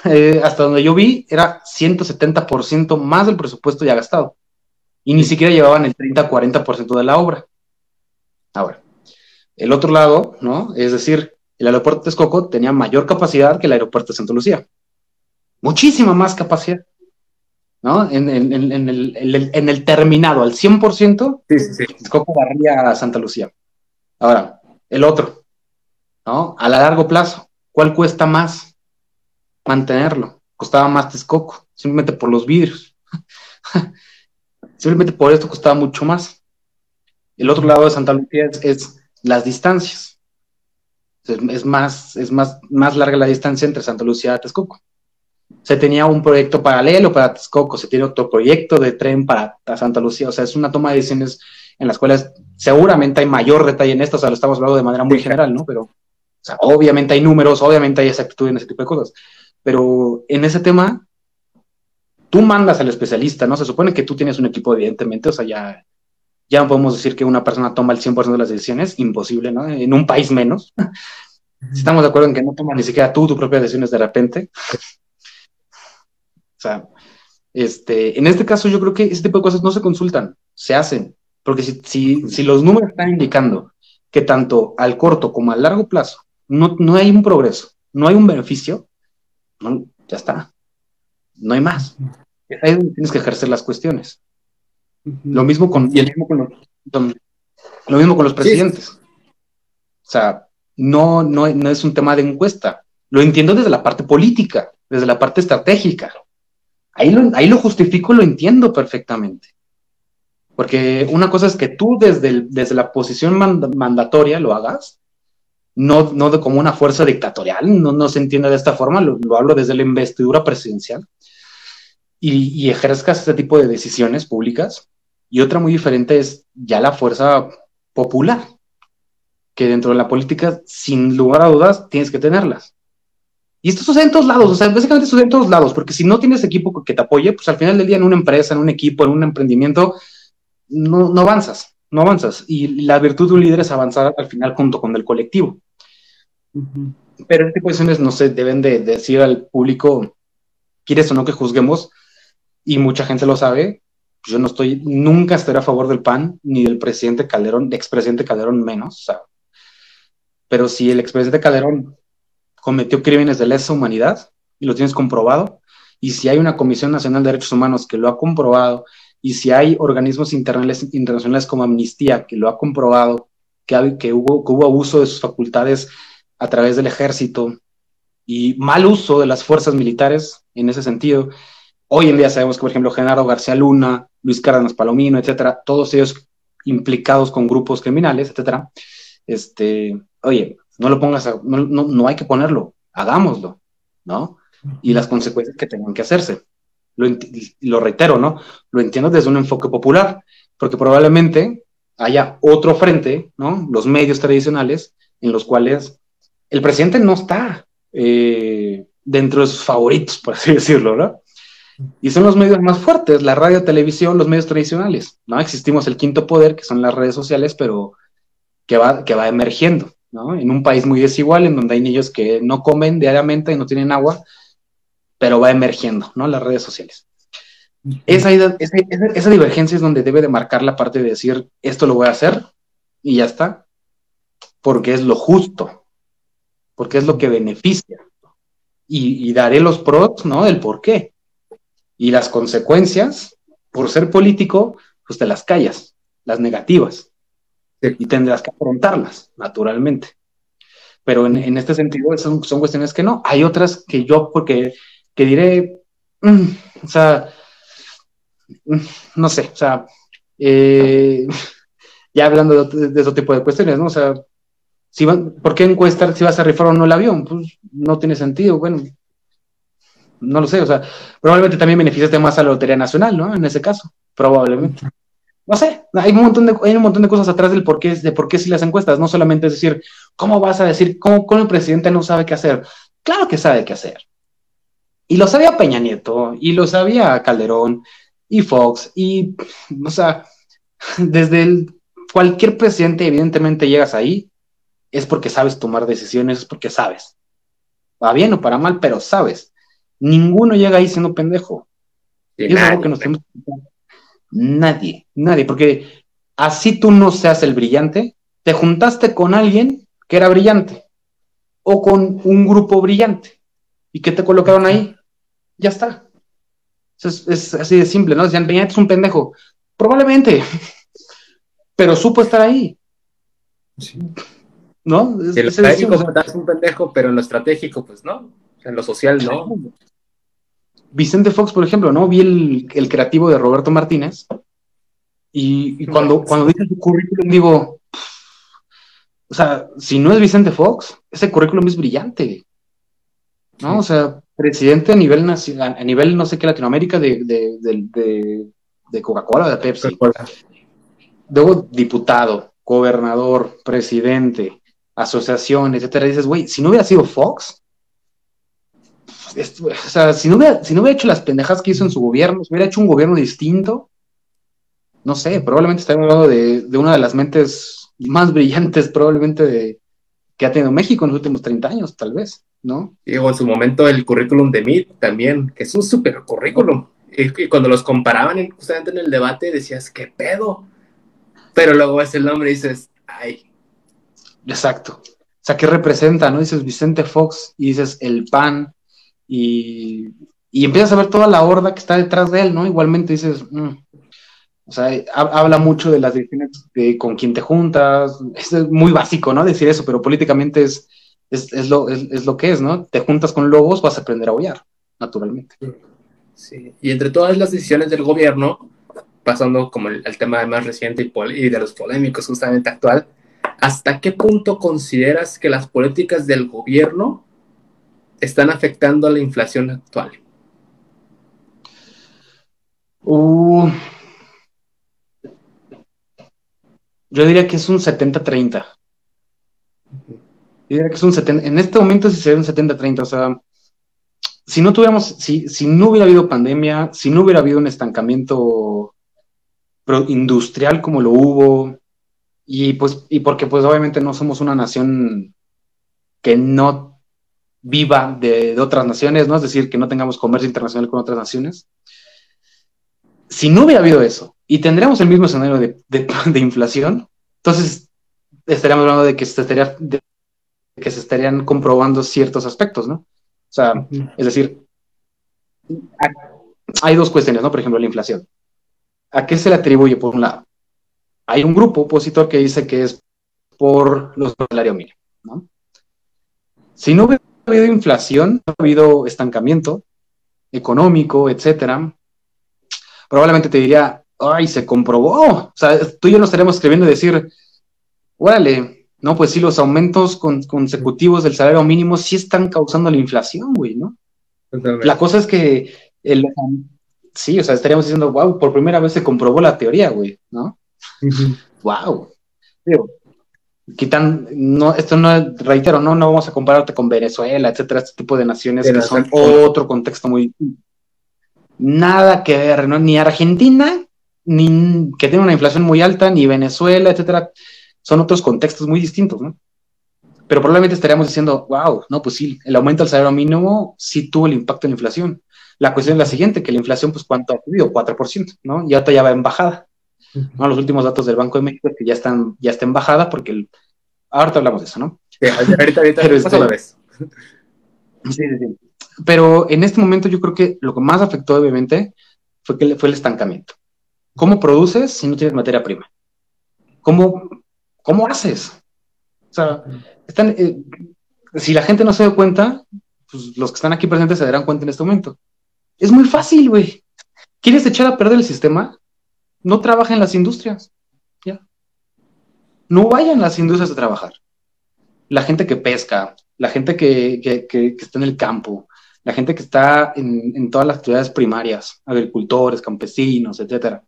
eh, hasta donde yo vi, era 170% más del presupuesto ya gastado. Y ni siquiera llevaban el 30-40% de la obra. Ahora, el otro lado, ¿no? Es decir, el aeropuerto de Texcoco tenía mayor capacidad que el aeropuerto de Santa Lucía. Muchísima más capacidad. ¿No? En, el, terminado al 100%, sí, Texcoco barría a Santa Lucía. Ahora, el otro, ¿no? A la largo plazo, ¿cuál cuesta más mantenerlo? Costaba más Texcoco, simplemente por los vidrios. simplemente por esto costaba mucho más. El otro lado de Santa Lucía es las distancias. Es, más, es más, más larga la distancia entre Santa Lucía y Texcoco. Se tenía un proyecto paralelo para Texcoco, se tiene otro proyecto de tren para Santa Lucía, o sea, es una toma de decisiones en las cuales seguramente hay mayor detalle en esto, o sea, lo estamos hablando de manera muy general, ¿no? Pero, o sea, obviamente hay números, obviamente hay exactitud en ese tipo de cosas, pero en ese tema, tú mandas al especialista, ¿no? Se supone que tú tienes un equipo, evidentemente, o sea, ya ya podemos decir que una persona toma el 100% de las decisiones, imposible, ¿no? En un país menos. Estamos de acuerdo en que no tomas ni siquiera tú tus propias decisiones de repente. o sea, este, en este caso yo creo que ese tipo de cosas no se consultan, se hacen, porque si, si, si los números están indicando que tanto al corto como al largo plazo no, no hay un progreso, no hay un beneficio, ya está, no hay más. ahí donde tienes que ejercer las cuestiones. Lo mismo con, lo, mismo con los presidentes. O sea, no, no, no es un tema de encuesta. Lo entiendo desde la parte política, desde la parte estratégica. Ahí lo, ahí lo justifico, lo entiendo perfectamente. Porque una cosa es que tú desde, desde la posición mandatoria lo hagas, no, no de como una fuerza dictatorial, no, no se entiende de esta forma, lo, hablo desde la investidura presidencial, y, y ejerzcas este tipo de decisiones públicas, y otra muy diferente es ya la fuerza popular, que dentro de la política, sin lugar a dudas, tienes que tenerlas. Y esto sucede en todos lados, o sea, básicamente sucede en todos lados, porque si no tienes equipo que te apoye, pues al final del día en una empresa, en un equipo, en un emprendimiento, no, no avanzas, no avanzas. Y la virtud de un líder es avanzar al final junto con el colectivo. Pero este tipo de decisiones no se deben de, decir al público, quieres o no que juzguemos, y mucha gente lo sabe, yo no estoy, nunca estaré a favor del PAN, ni del presidente Calderón, expresidente Calderón menos, pero si el expresidente Calderón cometió crímenes de lesa humanidad y lo tienes comprobado, y si hay una Comisión Nacional de Derechos Humanos que lo ha comprobado, y si hay organismos internacionales, como Amnistía que lo ha comprobado, que, que, hubo, que hubo abuso de sus facultades a través del ejército y mal uso de las fuerzas militares en ese sentido, Hoy en día sabemos que, por ejemplo, Genaro García Luna, Luis Cárdenas Palomino, etcétera, todos ellos implicados con grupos criminales, etcétera. Este, oye, no lo pongas, no, no, hay que ponerlo, hagámoslo, ¿no? Y las consecuencias que tengan que hacerse. Lo, lo reitero, ¿no? Lo entiendo desde un enfoque popular, porque probablemente haya otro frente, ¿no? Los medios tradicionales en los cuales el presidente no está eh, dentro de sus favoritos, por así decirlo, ¿no? Y son los medios más fuertes, la radio, televisión, los medios tradicionales, ¿no? Existimos el quinto poder, que son las redes sociales, pero que va, que va emergiendo, ¿no? En un país muy desigual, en donde hay niños que no comen diariamente y no tienen agua, pero va emergiendo, ¿no? Las redes sociales. Esa, esa, esa, divergencia es donde debe de marcar la parte de decir, esto lo voy a hacer y ya está, porque es lo justo, porque es lo que beneficia. Y, y daré los pros, ¿no? Del por qué. Y las consecuencias, por ser político, pues te las callas, las negativas. Y tendrás que afrontarlas, naturalmente. Pero en, este sentido son, son, cuestiones que no. Hay otras que yo, porque que diré, mm, o sea, mm, no sé, o sea, eh, ya hablando de, de, ese tipo de cuestiones, ¿no? O sea, si ¿por qué encuestar si vas a rifar o no el avión? Pues no tiene sentido. Bueno, no lo sé, o sea, probablemente también beneficiaste más a la Lotería Nacional, ¿no? En ese caso, probablemente. No sé, hay un montón de, hay un montón de cosas atrás del por qué, de por qué si las encuestas, no solamente es decir, ¿cómo vas a decir, cómo, cómo el presidente no sabe qué hacer? Claro que sabe qué hacer. Y lo sabía Peña Nieto, y lo sabía Calderón, y Fox, y, o sea, desde el, cualquier presidente, evidentemente llegas ahí, es porque sabes tomar decisiones, es porque sabes. Va bien o para mal, pero sabes. Ninguno llega ahí siendo pendejo. es algo que nos tenemos Nadie, nadie, porque así tú no seas el brillante, te juntaste con alguien que era brillante. o con un grupo brillante. ¿Y qué te colocaron ahí? Ya está. Es, así de simple, ¿no? Decían, Peña es un pendejo. Probablemente, pero supo estar ahí. ¿No? Es, en lo estratégico es un pendejo, pero en lo estratégico, pues no. En lo social, no. Vicente Fox, por ejemplo, ¿no? Vi el, el creativo de Roberto Martínez y, cuando, cuando dice su currículum digo, o sea, si no es Vicente Fox, ese currículum es brillante. ¿No? O sea, presidente a nivel nacional, a nivel no sé qué Latinoamérica de, de, de, Coca-Cola o de Pepsi. Luego diputado, gobernador, presidente, asociación, etcétera. dices, güey, si no hubiera sido Fox, o sea, si no, hubiera, si no hubiera hecho las pendejas que hizo en su gobierno, si hubiera hecho un gobierno distinto, no sé, probablemente estaríamos hablando de, de una de las mentes más brillantes, probablemente, de, que ha tenido México en los últimos 30 años, tal vez, ¿no? Y en su momento el currículum de MIT también, que es un súper currículum. Y, cuando los comparaban justamente en el debate decías, ¿qué pedo? Pero luego ves el nombre y dices, ay. Exacto. O sea, ¿qué representa? ¿No? Dices Vicente Fox y dices el PAN y, y empiezas a ver toda la horda que está detrás de él, ¿no? Igualmente dices, mm, o sea, habla mucho de las decisiones de con quién te juntas. Es muy básico, ¿no? Decir eso, pero políticamente es, es, lo, es, lo que es, ¿no? Te juntas con lobos, vas a aprender a aullar, naturalmente. Sí, y entre todas las decisiones del gobierno, pasando como el, tema más reciente y, y de los polémicos justamente actual, ¿hasta qué punto consideras que las políticas del gobierno están afectando a la inflación actual? Uh, Yo diría que es un 70-30. Que es un 70. En este momento sí sería un 70-30. O sea, si no tuviéramos, si, si no hubiera habido pandemia, si no hubiera habido un estancamiento industrial como lo hubo, y pues, y porque pues obviamente no somos una nación que no viva de, otras naciones, ¿no? Es decir, que no tengamos comercio internacional con otras naciones. Si no hubiera habido eso, y tendríamos el mismo escenario de, inflación, entonces estaríamos hablando de que se, estaría, que se estarían comprobando ciertos aspectos, ¿no? O sea, es decir, hay dos cuestiones, ¿no? Por ejemplo, la inflación. ¿A qué se le atribuye por un lado? Hay un grupo opositor que dice que es por los salarios mínimos, ¿no? Si no hubiera habido inflación, no ha habido estancamiento económico, etcétera, probablemente te diría, ay, se comprobó. O sea, tú y yo nos estaremos escribiendo y decir, órale, no, pues sí, los aumentos consecutivos del salario mínimo sí están causando la inflación, güey, ¿no? La cosa es que, el, sí, o sea, estaríamos diciendo, wow, por primera vez se comprobó la teoría, güey, ¿no? Wow. quitan, no, esto no, reitero, no, no vamos a compararte con Venezuela, etcétera, este tipo de naciones que son otro contexto muy nada que ver, ¿no? Ni Argentina ni que tiene una inflación muy alta, ni Venezuela, etcétera, son otros contextos muy distintos, ¿no? Pero probablemente estaríamos diciendo, wow, no, pues sí, el aumento del salario mínimo sí tuvo el impacto en la inflación. La cuestión es la siguiente, que la inflación, pues, ¿cuánto ha subido? 4%, ¿no? Y ahorita ya va en bajada. ¿no? Los últimos datos del Banco de México es que ya están, ya está en bajada porque el... ahorita hablamos de eso, ¿no? ahorita, ahorita, Pero este... vez. Sí, sí, sí. Pero en este momento yo creo que lo que más afectó, obviamente, fue, que fue el estancamiento. ¿Cómo produces si no tienes materia prima? ¿Cómo, cómo haces? O sea, eh, si la gente no se da cuenta, pues los que están aquí presentes se darán cuenta en este momento. Es muy fácil, güey. ¿Quieres echar a perder el sistema? No trabaja en las industrias. Ya. No vayan las industrias a trabajar. La gente que pesca, la gente que, que, está en el campo, la gente que está en, en, todas las actividades primarias, agricultores, campesinos, etcétera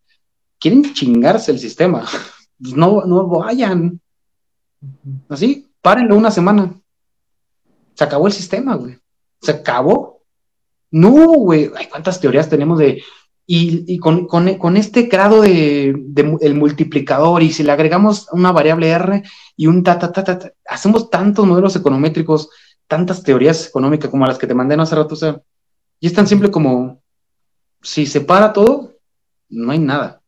quieren chingarse el sistema. Pues no, no vayan. Así, párenlo una semana. Se acabó el sistema, güey. Se acabó. No, güey. Ay, cuántas teorías tenemos de. Y, con, este grado de, el multiplicador, y si le agregamos una variable R y un ta, ta, ta, ta, hacemos tantos modelos econométricos, tantas teorías económicas como las que te mandé no hace rato, o sea, y es tan simple como si se para todo, no hay nada.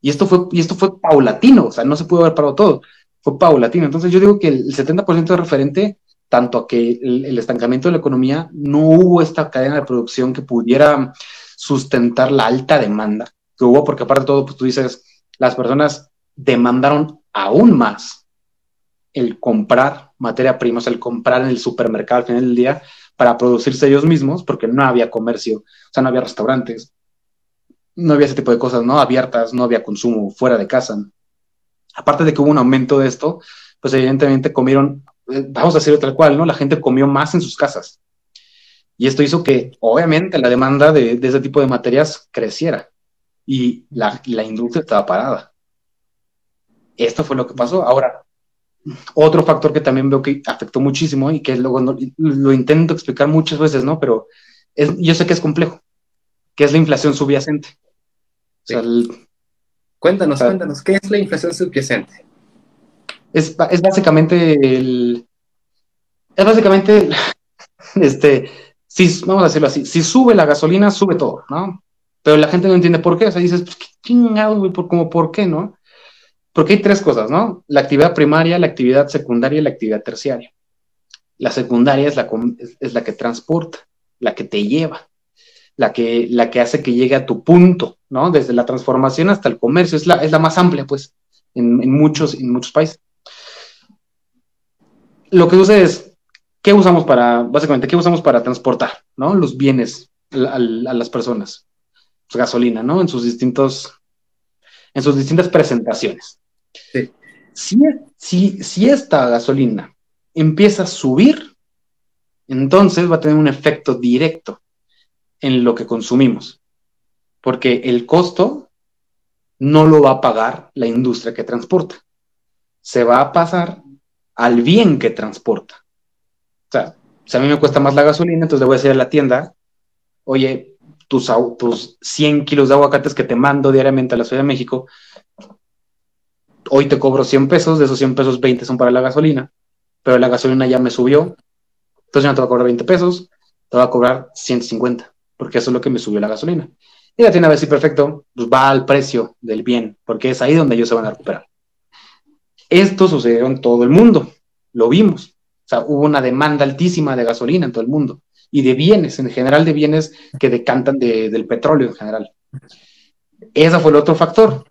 Y esto fue, y esto fue paulatino, o sea, no se pudo haber parado todo, fue paulatino. Entonces yo digo que el 70% de referente tanto a que el, estancamiento de la economía no hubo esta cadena de producción que pudiera sustentar la alta demanda que hubo, porque aparte de todo, pues tú dices, las personas demandaron aún más el comprar materia prima, o sea, el comprar en el supermercado al final del día para producirse ellos mismos, porque no había comercio, o sea, no había restaurantes, no había ese tipo de cosas, ¿no? Abiertas, no había consumo fuera de casa. Aparte de que hubo un aumento de esto, pues evidentemente comieron, eh, vamos a decirlo tal cual, ¿no? La gente comió más en sus casas. Y esto hizo que, obviamente, la demanda de, ese tipo de materias creciera y la, la industria estaba parada. Esto fue lo que pasó. Ahora, otro factor que también veo que afectó muchísimo y que luego lo intento explicar muchas veces, ¿no? Pero yo sé que es complejo, que es la inflación subyacente. Cuéntanos, cuéntanos, ¿qué es la inflación subyacente? Es, es básicamente el... Es básicamente, este, si, vamos a decirlo así, si sube la gasolina, sube todo, ¿no? Pero la gente no entiende por qué, o sea, dices, pues qué chingado, güey, por, como, ¿por qué, no? Porque hay tres cosas, ¿no? La actividad primaria, la actividad secundaria y la actividad terciaria. La secundaria es la, es la que transporta, la que te lleva, la que, la que hace que llegue a tu punto, ¿no? Desde la transformación hasta el comercio, es la, es la más amplia, pues, en, muchos, en muchos países. Lo que sucede es, ¿qué usamos para, básicamente, qué usamos para transportar, ¿no? Los bienes a, a las personas. Pues gasolina, ¿no? En sus distintos, en sus distintas presentaciones. Si, si, esta gasolina empieza a subir, entonces va a tener un efecto directo en lo que consumimos, porque el costo no lo va a pagar la industria que transporta, se va a pasar al bien que transporta. O sea, si a mí me cuesta más la gasolina, entonces le voy a decir a la tienda, oye, tus, tus 100 kilos de aguacates que te mando diariamente a la Ciudad de México, hoy te cobro 100 pesos, de esos 100 pesos 20 son para la gasolina, pero la gasolina ya me subió, entonces ya no te va a cobrar 20 pesos, te va a cobrar 150, porque eso es lo que me subió la gasolina. Y la tiene a ver si perfecto, pues va al precio del bien, porque es ahí donde ellos se van a recuperar. Esto sucedió en todo el mundo, lo vimos. O sea, hubo una demanda altísima de gasolina en todo el mundo y de bienes, en general de bienes que decantan del petróleo en general. Ese fue el otro factor.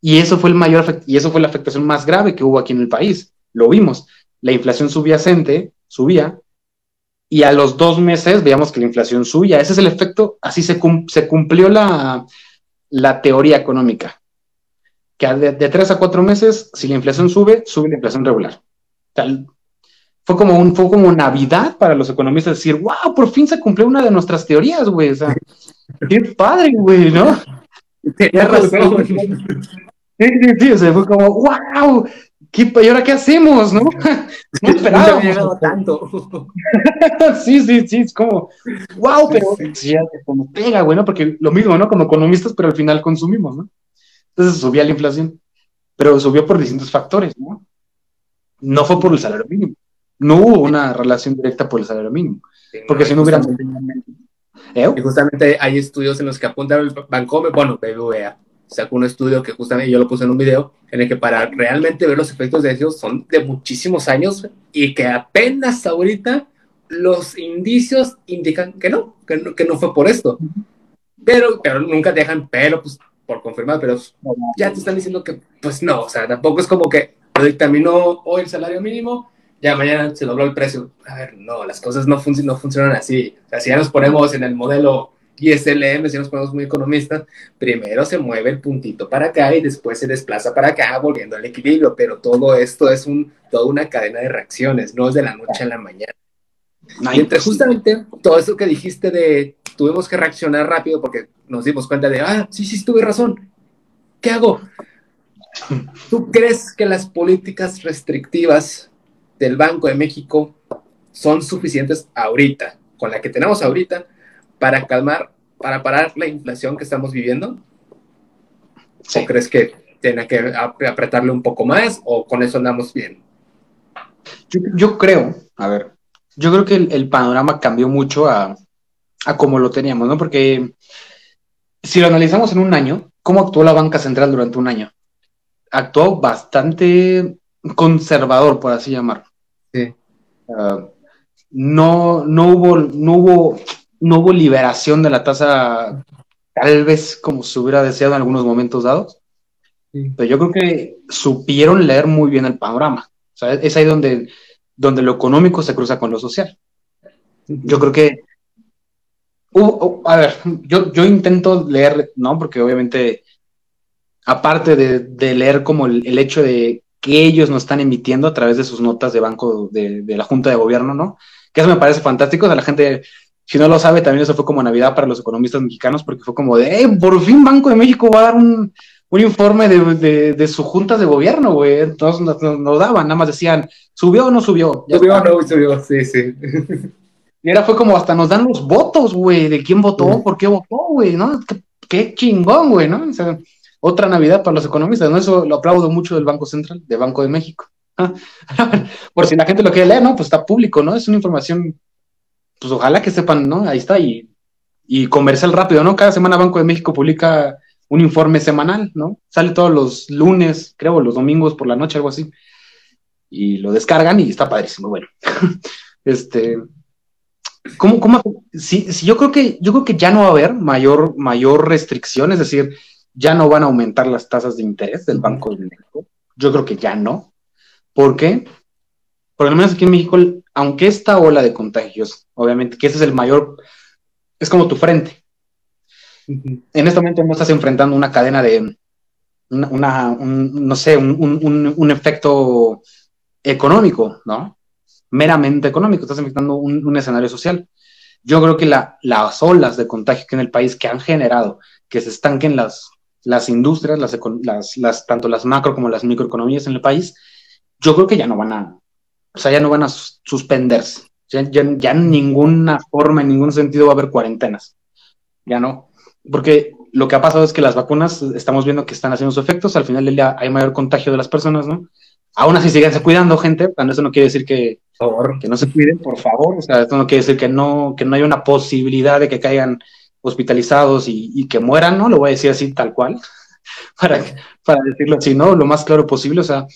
Y eso fue el mayor y eso fue la afectación más grave que hubo aquí en el país. Lo vimos. La inflación subyacente subía y a los dos meses veíamos que la inflación subía. Ese es el efecto, así se, se cumplió la, la, teoría económica. Que de, tres a cuatro meses, si la inflación sube, sube la inflación regular. fue como un fue como Navidad para los economistas decir, wow, por fin se cumplió una de nuestras teorías, güey. O sea, qué padre, güey, ¿no? Razón. Sí, sí, sí, o sea, fue como, wow, ¿qué, ¿y ahora qué hacemos, no? No esperábamos. No tanto. sí, sí, sí, es como, wow, pero sí, como pega, güey, ¿no? Porque lo mismo, ¿no? Como economistas, pero al final consumimos, ¿no? Entonces subía la inflación, pero subió por distintos factores, ¿no? No fue por el salario mínimo. No hubo una relación directa por el salario mínimo. Porque si no hubiera... ¿Eh? Y justamente hay estudios en los que apuntan el Bancome, bueno, BBVA, sacó un estudio que justamente yo lo puse en un video, en el que para realmente ver los efectos de ellos son de muchísimos años y que apenas ahorita los indicios indican que no, que no, que no fue por esto. Pero, pero nunca dejan pero pues, por confirmar, pero ya te están diciendo que pues no, o sea, tampoco es como que dictaminó hoy el salario mínimo, ya mañana se logró el precio. A ver, no, las cosas no, no funcionan así. O sea, si ya nos ponemos en el modelo y SLM, si nos ponemos muy economistas, primero se mueve el puntito para acá y después se desplaza para acá, volviendo al equilibrio, pero todo esto es un, toda una cadena de reacciones, no es de la noche a la mañana. y entre justamente todo eso que dijiste de tuvimos que reaccionar rápido porque nos dimos cuenta de, ah, sí, sí, tuve razón, ¿qué hago? ¿Tú crees que las políticas restrictivas del Banco de México son suficientes ahorita, con la que tenemos ahorita, para calmar, para parar la inflación que estamos viviendo? ¿O crees que tiene que apretarle un poco más o con eso andamos bien? Yo, creo, a ver, yo creo que el, panorama cambió mucho a, a como lo teníamos, ¿no? Porque si lo analizamos en un año, ¿cómo actuó la banca central durante un año? Actuó bastante conservador, por así llamarlo. Sí. Ah, no, no, hubo, no, hubo, no hubo liberación de la tasa, tal vez como se hubiera deseado en algunos momentos dados, pero yo creo que supieron leer muy bien el panorama. O sea, es ahí donde, donde lo económico se cruza con lo social. Yo creo que, a ver, yo, yo intento leer, ¿no? Porque obviamente, aparte de, leer como el, hecho de que ellos nos están emitiendo a través de sus notas de banco de, de la Junta de Gobierno, ¿no? Que eso me parece fantástico. O sea, la gente, si no lo sabe, también eso fue como Navidad para los economistas mexicanos, porque fue como de, eh, por fin Banco de México va a dar un, un informe de, de, su junta de gobierno, güey. Entonces nos, daban, nada más decían, ¿subió o no subió? subió o no subió, sí, sí. Y era fue como hasta nos dan los votos, güey, de quién votó, por qué votó, güey, ¿no? Qué, chingón, güey, ¿no? O sea, otra Navidad para los economistas, ¿no? Eso lo aplaudo mucho del Banco Central, de Banco de México. por si la gente lo quiere leer, ¿no? Pues está público, ¿no? Es una información, pues ojalá que sepan, ¿no? Ahí está, y, y comercial rápido, ¿no? Cada semana Banco de México publica un informe semanal, ¿no? Sale todos los lunes, creo, los domingos por la noche, algo así. Y lo descargan y está padrísimo. Bueno, este, ¿cómo, cómo? Si, si, yo creo que, yo creo que ya no va a haber mayor, mayor restricción, es decir, ya no van a aumentar las tasas de interés del Banco de México. Yo creo que ya no. ¿Por qué? Por lo menos aquí en México, aunque esta ola de contagios, obviamente, que ese es el mayor, es como tu frente, en este momento no estás enfrentando una cadena de, una, no sé, un, efecto económico, ¿no? Meramente económico, estás enfrentando un, escenario social. Yo creo que las olas de contagio que en el país que han generado que se estanquen las, las industrias, las, las, tanto las macro como las microeconomías en el país, yo creo que ya no van a, o sea, ya no van a suspenderse. Ya, ya, ya en ninguna forma, en ningún sentido va a haber cuarentenas. Ya no porque lo que ha pasado es que las vacunas estamos viendo que están haciendo sus efectos, al final del día hay mayor contagio de las personas, ¿no? Aún así síganse cuidando, gente, eso no quiere decir que, que no se cuiden, por favor, o sea, esto no quiere decir que no, que no hay una posibilidad de que caigan hospitalizados y, que mueran, ¿no? Lo voy a decir así tal cual, para, para decirlo así, ¿no? Lo más claro posible, o sea,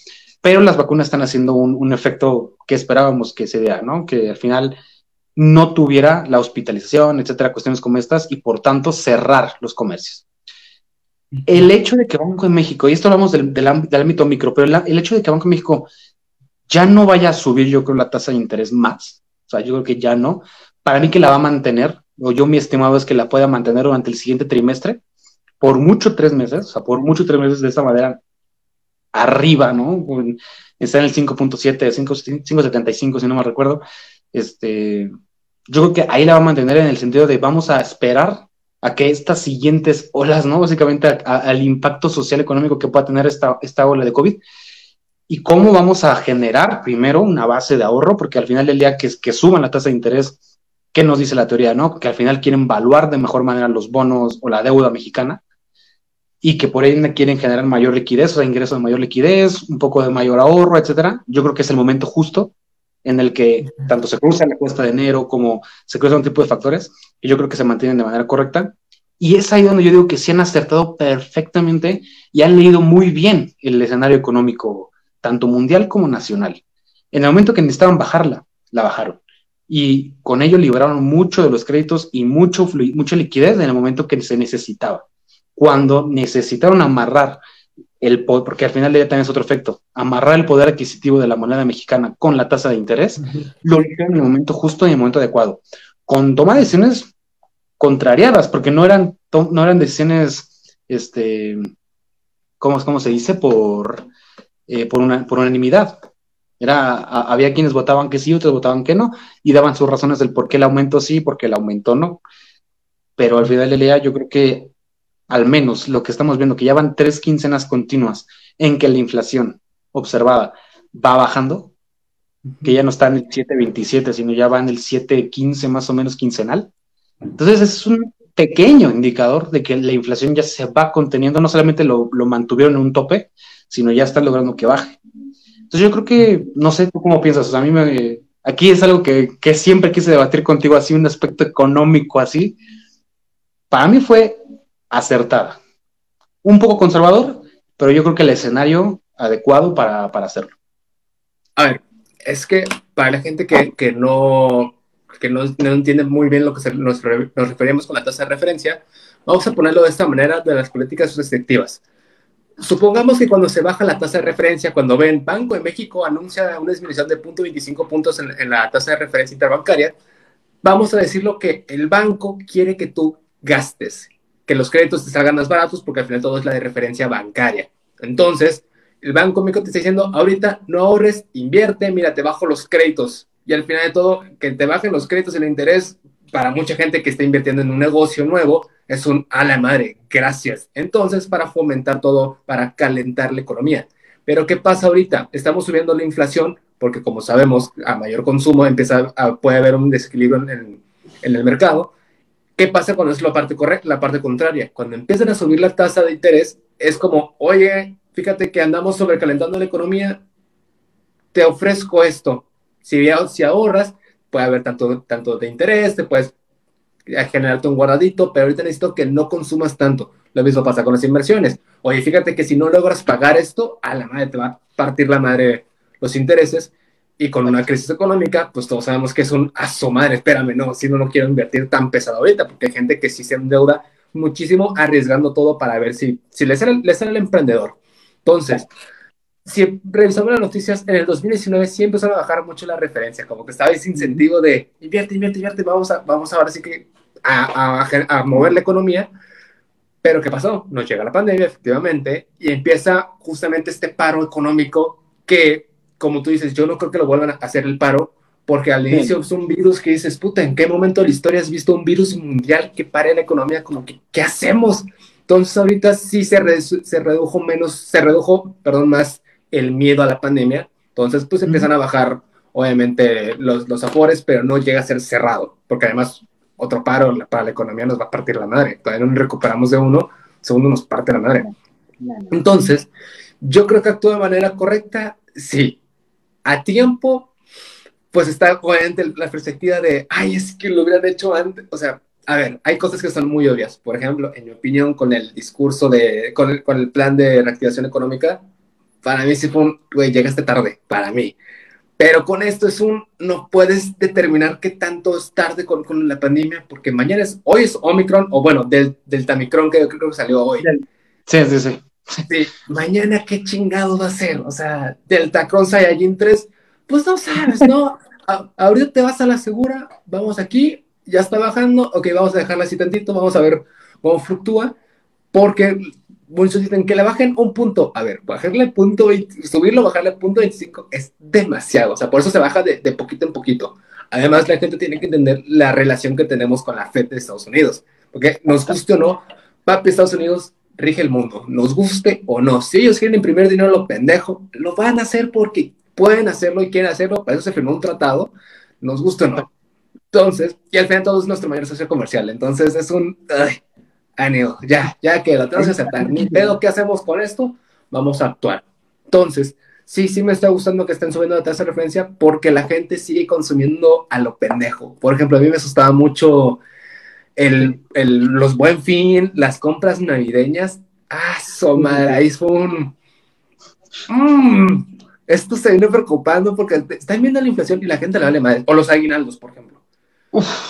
pero las vacunas están haciendo un, un efecto que esperábamos que se vea, ¿no? Que al final no tuviera la hospitalización, etcétera, cuestiones como estas, y por tanto cerrar los comercios. El hecho de que Banco de México, y esto hablamos del, del, ámbito micro, pero el, hecho de que Banco de México ya no vaya a subir, yo creo, la tasa de interés más, o sea, yo creo que ya no, para mí que la va a mantener, o yo mi estimado es que la pueda mantener durante el siguiente trimestre, por mucho tres meses, o sea, por mucho tres meses de esta manera, arriba, ¿no? Está en el 5.7, 5.75, si no me recuerdo, este, yo creo que ahí la va a mantener en el sentido de vamos a esperar a que estas siguientes olas, ¿no? Básicamente al impacto social económico que pueda tener esta, esta ola de COVID y cómo vamos a generar primero una base de ahorro, porque al final del día que, que suban la tasa de interés, ¿qué nos dice la teoría, no? Que al final quieren evaluar de mejor manera los bonos o la deuda mexicana y que por ahí quieren generar mayor liquidez, o sea, ingresos de mayor liquidez, un poco de mayor ahorro, etcétera. Yo creo que es el momento justo en el que tanto se cruza la cuesta de enero como se cruza un tipo de factores, y yo creo que se mantienen de manera correcta. Y es ahí donde yo digo que se han acertado perfectamente y han leído muy bien el escenario económico, tanto mundial como nacional. En el momento que necesitaban bajarla, la bajaron. Y con ello liberaron mucho de los créditos y mucho mucha liquidez en el momento que se necesitaba. Cuando necesitaron amarrar el porque al final de día también es otro efecto, amarrar el poder adquisitivo de la moneda mexicana con la tasa de interés, lo hicieron en el momento justo y en el momento adecuado, con toma de decisiones contrariadas, porque no eran, no eran decisiones, este, ¿cómo, cómo se dice? Por, eh, por, una, por unanimidad. Era, había quienes votaban que sí, otros votaban que no, y daban sus razones del por qué el aumento sí, por qué el aumento no. Pero al final del día yo creo que al menos lo que estamos viendo, que ya van tres quincenas continuas en que la inflación observada va bajando, que ya no está en el 7.27, sino ya va en el 7.15 más o menos quincenal. Entonces es un pequeño indicador de que la inflación ya se va conteniendo, no solamente lo, mantuvieron en un tope, sino ya están logrando que baje. Entonces yo creo que, no sé, ¿tú cómo piensas? a mí me, aquí es algo que, que siempre quise debatir contigo, así un aspecto económico así. Para mí fue acertada. Un poco conservador, pero yo creo que el escenario adecuado para, hacerlo. A ver, es que para la gente que, que no, que no, no, entiende muy bien lo que nos, nos referimos con la tasa de referencia, vamos a ponerlo de esta manera de las políticas restrictivas. Supongamos que cuando se baja la tasa de referencia, cuando ven Banco de México anuncia una disminución de 0.25 puntos en, en, la tasa de referencia interbancaria, vamos a decirlo que el banco quiere que tú gastes, que los créditos te salgan más baratos porque al final todo es la de referencia bancaria. Entonces, el Banco México te está diciendo, ahorita no ahorres, invierte, mira, te bajo los créditos. Y al final de todo, que te bajen los créditos y el interés, para mucha gente que está invirtiendo en un negocio nuevo, es un a la madre, gracias. Entonces, para fomentar todo, para calentar la economía. Pero ¿qué pasa ahorita? Estamos subiendo la inflación porque como sabemos, a mayor consumo empieza a, puede haber un desequilibrio en, en, el mercado. ¿Qué pasa cuando es la parte correcta, la parte contraria? Cuando empiezan a subir la tasa de interés, es como, oye, fíjate que andamos sobrecalentando la economía, te ofrezco esto. Si, si ahorras, puede haber tanto, tanto de interés, te puedes generarte un guardadito, pero ahorita necesito que no consumas tanto. Lo mismo pasa con las inversiones. Oye, fíjate que si no logras pagar esto, a la madre te va a partir la madre los intereses. Y con una crisis económica, pues todos sabemos que es un aso madre, espérame, no, si no, no quiero invertir tan pesado ahorita, porque hay gente que sí se endeuda muchísimo arriesgando todo para ver si, si le, sale, le sale el emprendedor. Entonces, si revisamos las noticias, en el 2019 sí empezó a bajar mucho la referencia, como que estaba ese incentivo de invierte, invierte, invierte, vamos, a, vamos ahora sí que a, a, a, mover la economía. Pero ¿qué pasó? Nos llega la pandemia, efectivamente, y empieza justamente este paro económico que, como tú dices, yo no creo que lo vuelvan a hacer el paro, porque al inicio es un virus que dices, puta, ¿en qué momento de la historia has visto un virus mundial que pare la economía? Como que, ¿qué hacemos? Entonces ahorita sí se, se redujo menos, se redujo, perdón, más el miedo a la pandemia. Entonces, pues empiezan a bajar, obviamente, los, los afores, pero no llega a ser cerrado, porque además otro paro para la economía nos va a partir la madre. Todavía no recuperamos de uno, segundo nos parte la madre. Entonces, yo creo que actúa de manera correcta, sí. A tiempo, pues está obviamente la perspectiva de, ay, es que lo hubieran hecho antes. O sea, a ver, hay cosas que son muy obvias. Por ejemplo, en mi opinión, con el discurso de, con el, con el plan de reactivación económica, para mí sí fue un, güey, llegaste tarde, para mí. Pero con esto es un, no puedes determinar qué tanto es tarde con, con la pandemia, porque mañana es, hoy es Omicron, o bueno, del, del Tamicron que yo creo que salió hoy. Sí, sí, sí. Sí, mañana qué chingado va a ser, o sea, Delta Cron Saiyajin 3, pues no sabes, ¿no? ahorita te vas a la segura, vamos aquí, ya está bajando, ok, vamos a dejarla así tantito, vamos a ver cómo fluctúa, porque muchos dicen que le bajen un punto. A ver, bajarle punto, subirlo, bajarle punto 25 es demasiado. O sea, por eso se baja de, de, poquito en poquito. Además, la gente tiene que entender la relación que tenemos con la FED de Estados Unidos. Porque nos guste o no, papi, Estados Unidos rige el mundo. Nos guste o no. Si ellos quieren imprimir dinero a lo pendejo, lo van a hacer porque pueden hacerlo y quieren hacerlo. Para eso se firmó un tratado. Nos guste o no. Entonces, y al final todo es nuestro mayor socio comercial. Entonces, es un... Ay, ya, ya que la tenemos que aceptar. Ni pedo, ¿qué hacemos con esto? Vamos a actuar. Entonces, sí, sí me está gustando que estén subiendo la tasa de referencia porque la gente sigue consumiendo a lo pendejo. Por ejemplo, a mí me asustaba mucho el, el, los buen fin, las compras navideñas. Ah, so madre, ahí fue un. Mm, esto se viene preocupando porque están viendo la inflación y la gente le vale madre. O los aguinaldos, por ejemplo.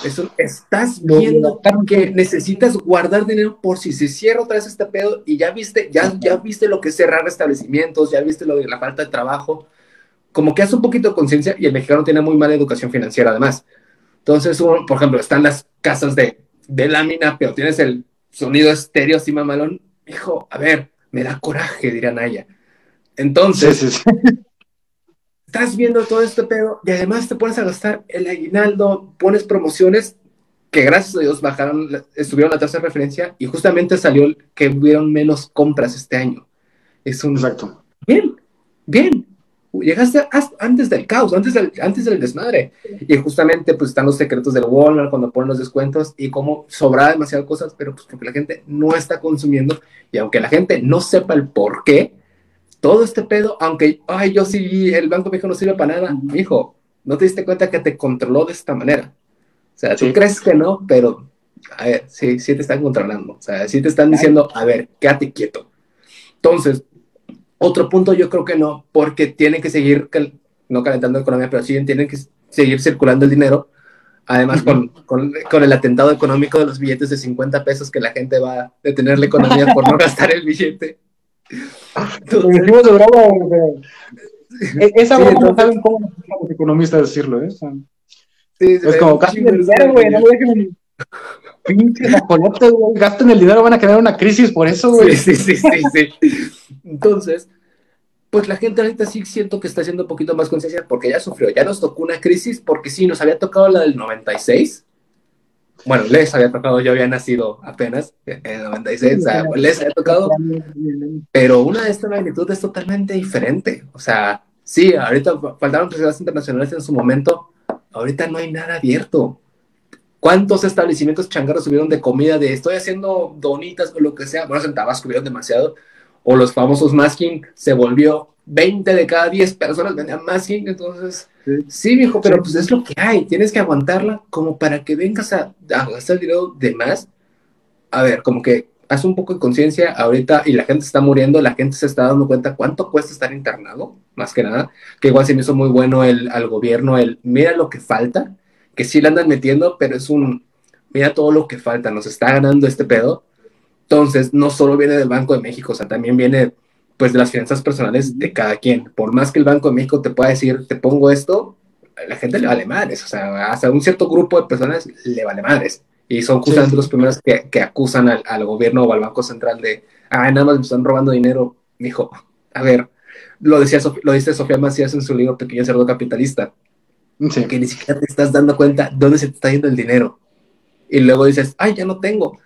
Eso, estás viendo que necesitas guardar dinero por si se cierra otra vez este pedo y ya viste, ya, ya viste lo que es cerrar establecimientos, ya viste lo de la falta de trabajo. Como que hace un poquito de conciencia y el mexicano tiene muy mala educación financiera además. Entonces, por ejemplo, están las casas de, de lámina, pero tienes el sonido estéreo así mamalón. Hijo, a ver, me da coraje, dirá Naya. Entonces, estás viendo todo este pedo y además te pones a gastar el aguinaldo, pones promociones que gracias a Dios bajaron, subieron la tasa de referencia y justamente salió que hubieron menos compras este año. Es un... Exacto. Bien, bien. Llegaste antes del caos, antes del, antes del desmadre. Y justamente pues están los secretos del Walmart cuando ponen los descuentos y cómo sobra demasiadas cosas, pero pues porque la gente no está consumiendo y aunque la gente no sepa el por qué, todo este pedo, aunque, ay, yo sí, el Banco México no sirve para nada, hijo, no te diste cuenta que te controló de esta manera. O sea, tú crees que no, pero, a ver, sí, sí te están controlando. O sea, sí te están diciendo, a ver, quédate quieto. Entonces, otro punto yo creo que no, porque tiene que seguir no calentando la economía, pero sí tienen que seguir circulando el dinero. Además, con, con, con, el atentado económico de los billetes de 50 pesos que la gente va a detener la economía por no gastar el billete. Entonces, esa sí, no saben cómo los economistas decirlo, ¿eh? sí, es como, casi el dinero, güey, no dejen pinches ajolotes, güey, gasten el dinero, van a crear una crisis por eso, güey. Sí, sí, sí, sí, sí. Entonces, pues la gente ahorita sí siento que está haciendo un poquito más conciencia porque ya sufrió, ya nos tocó una crisis porque sí, nos había tocado la del 96. Bueno, les había tocado, yo había nacido apenas en el 96, o sea, les había tocado, pero una de esta magnitud es totalmente diferente. O sea, sí, ahorita faltaron reservas internacionales en su momento, ahorita no hay nada abierto. ¿Cuántos establecimientos changarros subieron de comida de estoy haciendo donitas o lo que sea? Bueno, en Tabasco subieron demasiado, o los famosos masking se volvió 20 de cada 10 personas vendían masking, entonces sí, viejo, pero pues es lo que hay, tienes que aguantarla como para que vengas a, gastar dinero de más. A ver, como que haz un poco de conciencia ahorita y la gente está muriendo, la gente se está dando cuenta cuánto cuesta estar internado, más que nada, que igual se me hizo muy bueno el, al gobierno el mira lo que falta, que sí le andan metiendo, pero es un mira todo lo que falta, nos está ganando este pedo entonces, no solo viene del Banco de México, o sea, también viene pues de las finanzas personales de cada quien. Por más que el Banco de México te pueda decir, te pongo esto, la gente le vale madres, o sea, hasta un cierto grupo de personas le vale madres. Y son justamente los primeros que, que acusan al, al, gobierno o al Banco Central de, ah, nada más me están robando dinero. Dijo, a ver, lo, decía, lo dice Sofía Macías en su libro Pequeño Cerdo Capitalista, que ni siquiera te estás dando cuenta dónde se te está yendo el dinero. Y luego dices, ay, ya no tengo.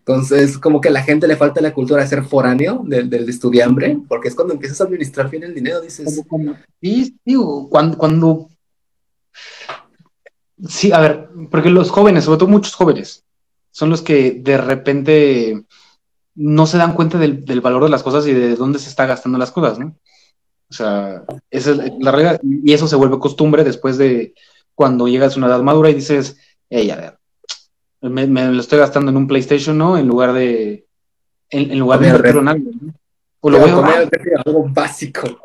Entonces, como que a la gente le falta la cultura de ser foráneo, del, del estudiambre, porque es cuando empiezas a administrar bien el dinero, dices. Sí, digo, cuando, cuando. Sí, a ver, porque los jóvenes, sobre todo muchos jóvenes, son los que de repente no se dan cuenta del, del valor de las cosas y de dónde se está gastando las cosas, ¿no? O sea, esa es la regla, y eso se vuelve costumbre después de cuando llegas a una edad madura y dices, hey, a ver, me, lo estoy gastando en un PlayStation, ¿no? En lugar de. En, lugar de invertirlo en algo. ¿no? O lo voy a algo básico.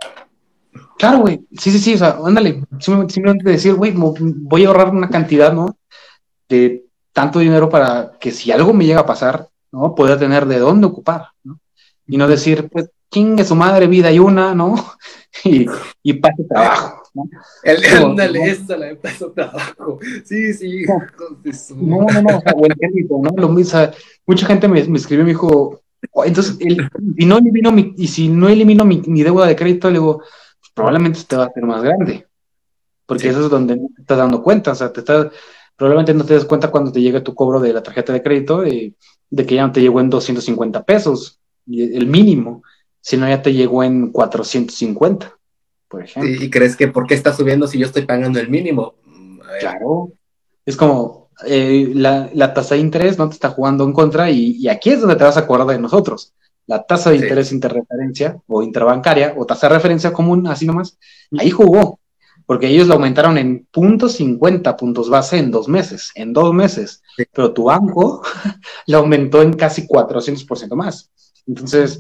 Claro, güey. Sí, sí, sí. O sea, ándale. Simplemente decir, güey, voy a ahorrar una cantidad, ¿no? De tanto dinero para que si algo me llega a pasar, ¿no? Pueda tener de dónde ocupar, ¿no? Y no decir, pues, es su madre, vida y una, ¿no? y, y pase trabajo. ¿no? El, ándale, esa la de paso trabajo. Sí, sí, no, no, no, o sea, el crédito, ¿no? Lo, o sea, mucha gente me, me escribió y me dijo, oh, entonces, el, y no elimino mi, y si no elimino mi, mi deuda de crédito, le digo, pues, probablemente te va a hacer más grande. Porque eso es donde no te estás dando cuenta, o sea, te estás, probablemente no te das cuenta cuando te llega tu cobro de la tarjeta de crédito de, de que ya no te llegó en 250 pesos, el mínimo si no ya te llegó en 450, por ejemplo. ¿Y crees que por qué está subiendo si yo estoy pagando el mínimo? Claro, es como eh, la, la, tasa de interés no te está jugando en contra y, aquí es donde te vas a acordar de nosotros. La tasa de interés interreferencia o interbancaria o tasa de referencia común, así nomás, ahí jugó, porque ellos lo aumentaron en puntos 50 puntos base en dos meses, en dos meses, pero tu banco lo aumentó en casi 400% más. Entonces,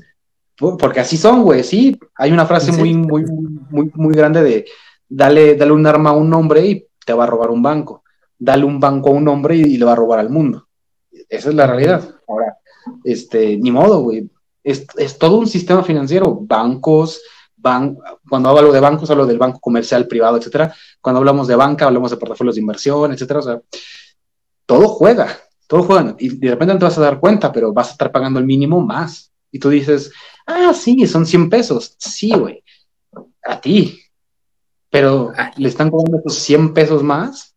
porque así son, güey, sí. Hay una frase muy, muy, muy, muy grande de dale, dale un arma a un hombre y te va a robar un banco. Dale un banco a un hombre y, le va a robar al mundo. Esa es la realidad. Ahora, este, ni modo, güey. Es, es, todo un sistema financiero. Bancos, ban cuando hablo de bancos, hablo del banco comercial, privado, etcétera. Cuando hablamos de banca, hablamos de portafolios de inversión, etcétera. O sea, todo juega, todo juega. Y de repente no te vas a dar cuenta, pero vas a estar pagando el mínimo más. Y tú dices, Ah, sí, son 100 pesos. Sí, güey. A ti. Pero le están cobrando esos 100 pesos más.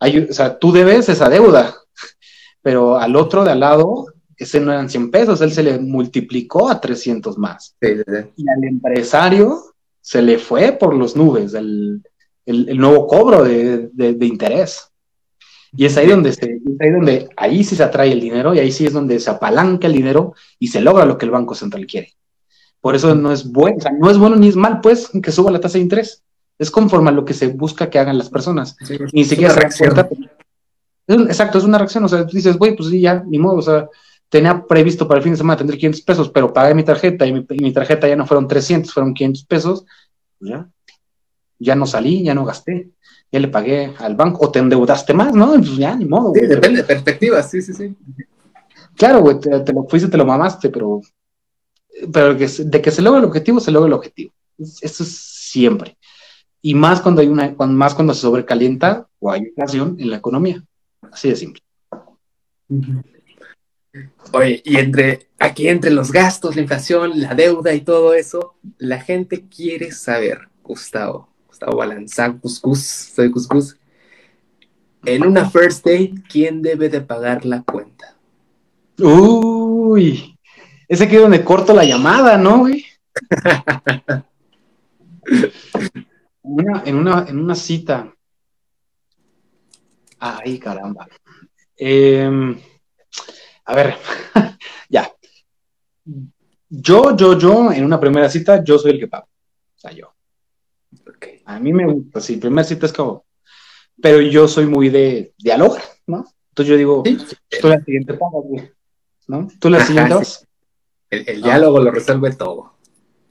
o sea, tú debes esa deuda. Pero al otro de al lado, ese no eran 100 pesos, él se le multiplicó a 300 más. Y al empresario se le fue por los nubes el, el, nuevo cobro de, de, interés. Y es ahí donde se, es ahí donde ahí sí se atrae el dinero y ahí sí es donde se apalanca el dinero y se logra lo que el Banco Central quiere. Por eso no es bueno, o sea, no es bueno ni es mal, pues, que suba la tasa de interés. Es conforme a lo que se busca que hagan las personas. ni siquiera se reacción. Exacto, es una reacción. O sea, dices, güey, pues sí, ya, ni modo. O sea, tenía previsto para el fin de semana tener 500 pesos, pero pagué mi tarjeta y mi, tarjeta ya no fueron 300, fueron 500 pesos. Pues ya. ya no salí, ya no gasté, ya le pagué al banco, o te endeudaste más, ¿no? Pues ya, ni modo. Sí, depende de perspectivas, sí, sí, sí. Claro, güey, te, lo fuiste, te lo mamaste, pero, pero de que se logra el objetivo, se logra el objetivo. Eso es siempre. Y más cuando hay una, más cuando se sobrecalienta o hay inflación en la economía. Así de simple. Oye, y entre aquí entre los gastos, la inflación, la deuda y todo eso, la gente quiere saber, Gustavo, Gustavo Balanzán, Cuscus, soy Cuscus. En una first date, ¿quién debe de pagar la cuenta? Uy, ese aquí es donde corto la llamada, ¿no, güey? en, una, en una cita. Ay, caramba. Eh, a ver, ya. Yo, yo, yo, en una primera cita, yo soy el que pago. O sea, yo. A mí me gusta, sí, primera cita es como. Pero yo soy muy de diálogo, ¿no? Entonces yo digo, tú la siguiente pagas, ¿no? Tú la siguiente El, diálogo lo resuelve todo.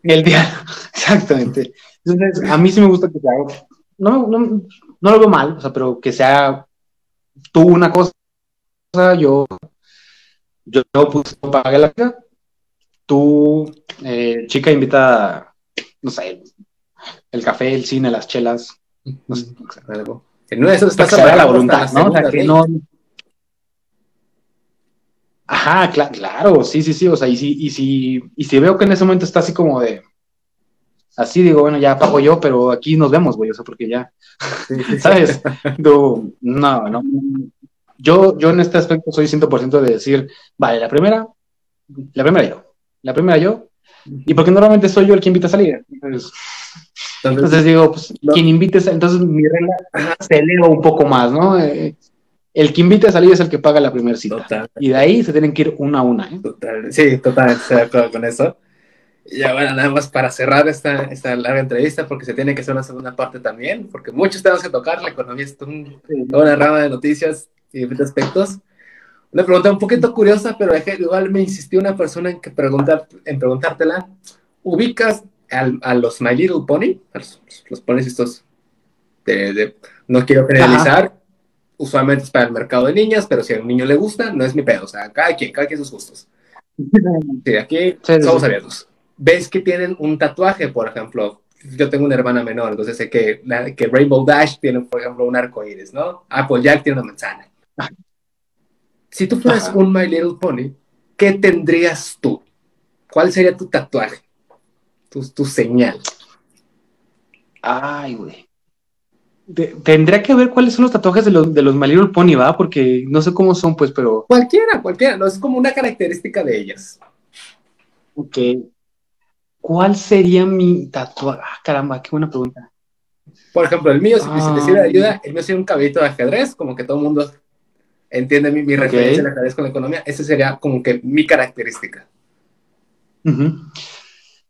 El diálogo, exactamente. Entonces, a mí sí me gusta que sea. No, no, no lo veo mal, o sea, pero que sea tú una cosa, yo yo, no pues, pagué la vida. Tú, eh, chica, invita, no sé, el café, el cine, las chelas. No sé, algo. En eso está la voluntad, ¿no? O sea, que no. Ajá, claro, sí, sí, sí. O sea, y si, y si, y si veo que en ese momento está así como de. Así digo, bueno, ya pago yo, pero aquí nos vemos, güey, o sea, porque ya. ¿Sabes? no, no, yo, yo en este aspecto soy 100% de decir, vale, la primera, la primera yo, la primera yo, y porque normalmente soy yo el que invita a salir. Entonces, digo, pues quien invite, entonces mi regla se eleva un poco más, ¿no? Eh, el que invite a salir es el que paga la primera cita. Y de ahí se tienen que ir una a una. ¿eh? Total, sí, totalmente estoy de acuerdo con eso. Ya bueno, nada más para cerrar esta, esta larga entrevista, porque se tiene que hacer una segunda parte también, porque muchos tenemos que tocar, la economía es una rama de noticias y diferentes aspectos. Una pregunta un poquito curiosa, pero igual me insistió una persona en, que preguntar, en preguntártela. ¿Ubicas a los My Little Pony? Los, los ponis estos de, no quiero generalizar, usualmente es para el mercado de niñas, pero si a un niño le gusta, no es mi pedo, o sea, cada quien, cada quien sus gustos. Sí, aquí somos abiertos. ¿Ves que tienen un tatuaje, por ejemplo? Yo tengo una hermana menor, entonces sé que, que Rainbow Dash tiene, por ejemplo, un arco iris, ¿no? Apple Jack tiene una manzana. Si tú fueras un My Little Pony, ¿qué tendrías tú? ¿Cuál sería tu tatuaje? Tu, señal. Ay, güey. Tendría que ver cuáles son los tatuajes de los, de los My Little Pony, ¿va? Porque no sé cómo son, pues, pero. Cualquiera, cualquiera. No es como una característica de ellas. Ok. ¿Cuál sería mi tatuaje? Ah, caramba, qué buena pregunta. Por ejemplo, el mío, si, ah. necesita ayuda, el mío sería un cabellito de ajedrez, como que todo el mundo entiende mi, mi referencia la con la economía, esa sería como que mi característica.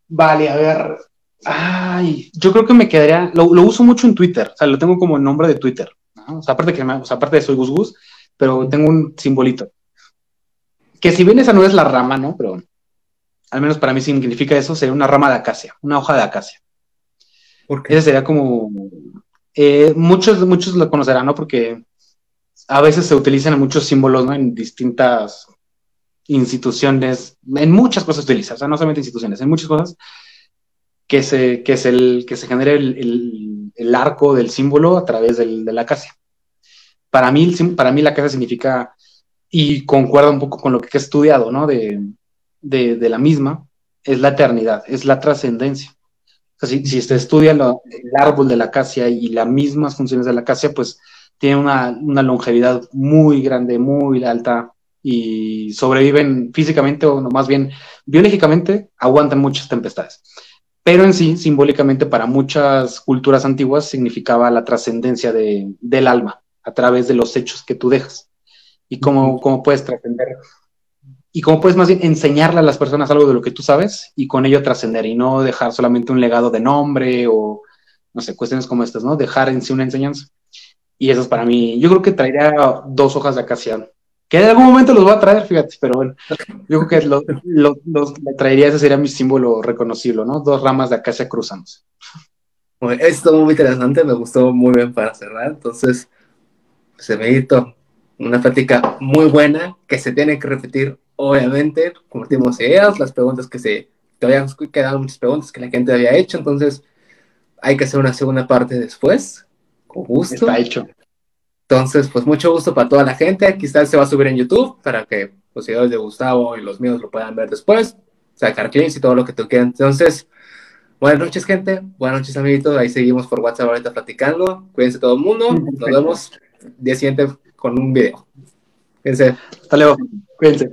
Vale, a ver. Ay, yo creo que me quedaría, lo, uso mucho en Twitter, o sea, lo tengo como nombre de Twitter. O sea, aparte que o sea, aparte de soy Gus Gus, pero tengo un simbolito. Que si bien esa no es la rama, ¿no? Pero al menos para mí significa eso, sería una rama de acacia, una hoja de acacia. Porque Ese sería como. Eh, muchos, muchos lo conocerán, ¿no? Porque a veces se utilizan muchos símbolos, ¿no? En distintas instituciones, en muchas cosas se utiliza, o sea, no solamente instituciones, en muchas cosas que se, que es el, que se genere el, el, arco del símbolo a través del, de la acacia. Para mí, para mí la acacia significa, y concuerda un poco con lo que he estudiado, ¿no? De, de, de la misma, es la eternidad, es la trascendencia. O si, se estudia el árbol de la acacia y las mismas funciones de la acacia, pues tiene una, una, longevidad muy grande, muy alta y sobreviven físicamente o no, más bien biológicamente, aguantan muchas tempestades. Pero en sí, simbólicamente para muchas culturas antiguas significaba la trascendencia de, del alma a través de los hechos que tú dejas y cómo, cómo puedes trascender y cómo puedes más bien enseñarle a las personas algo de lo que tú sabes y con ello trascender y no dejar solamente un legado de nombre o no sé, cuestiones como estas, ¿no? Dejar en sí una enseñanza. Y eso es para mí, yo creo que traería dos hojas de acacia, que en algún momento los voy a traer, fíjate, pero bueno, yo creo que los, los, traería, ese sería mi símbolo reconocible, ¿no? Dos ramas de acacia cruzándose. Esto muy interesante, me gustó muy bien para cerrar. Entonces, se me hizo una plática muy buena que se tiene que repetir, obviamente. Compartimos ideas, las preguntas que se. Todavía quedaban muchas preguntas que la gente había hecho, entonces hay que hacer una segunda parte después. Con gusto. Está hecho. Entonces, pues mucho gusto para toda la gente. Quizás se va a subir en YouTube para que los seguidores de Gustavo y los míos lo puedan ver después. Sacar clips y todo lo que tú quieras. Entonces, buenas noches, gente. Buenas noches, amiguitos. Ahí seguimos por WhatsApp ahorita platicando. Cuídense todo el mundo. Nos vemos día siguiente con un video. Cuídense. Hasta luego. Cuídense.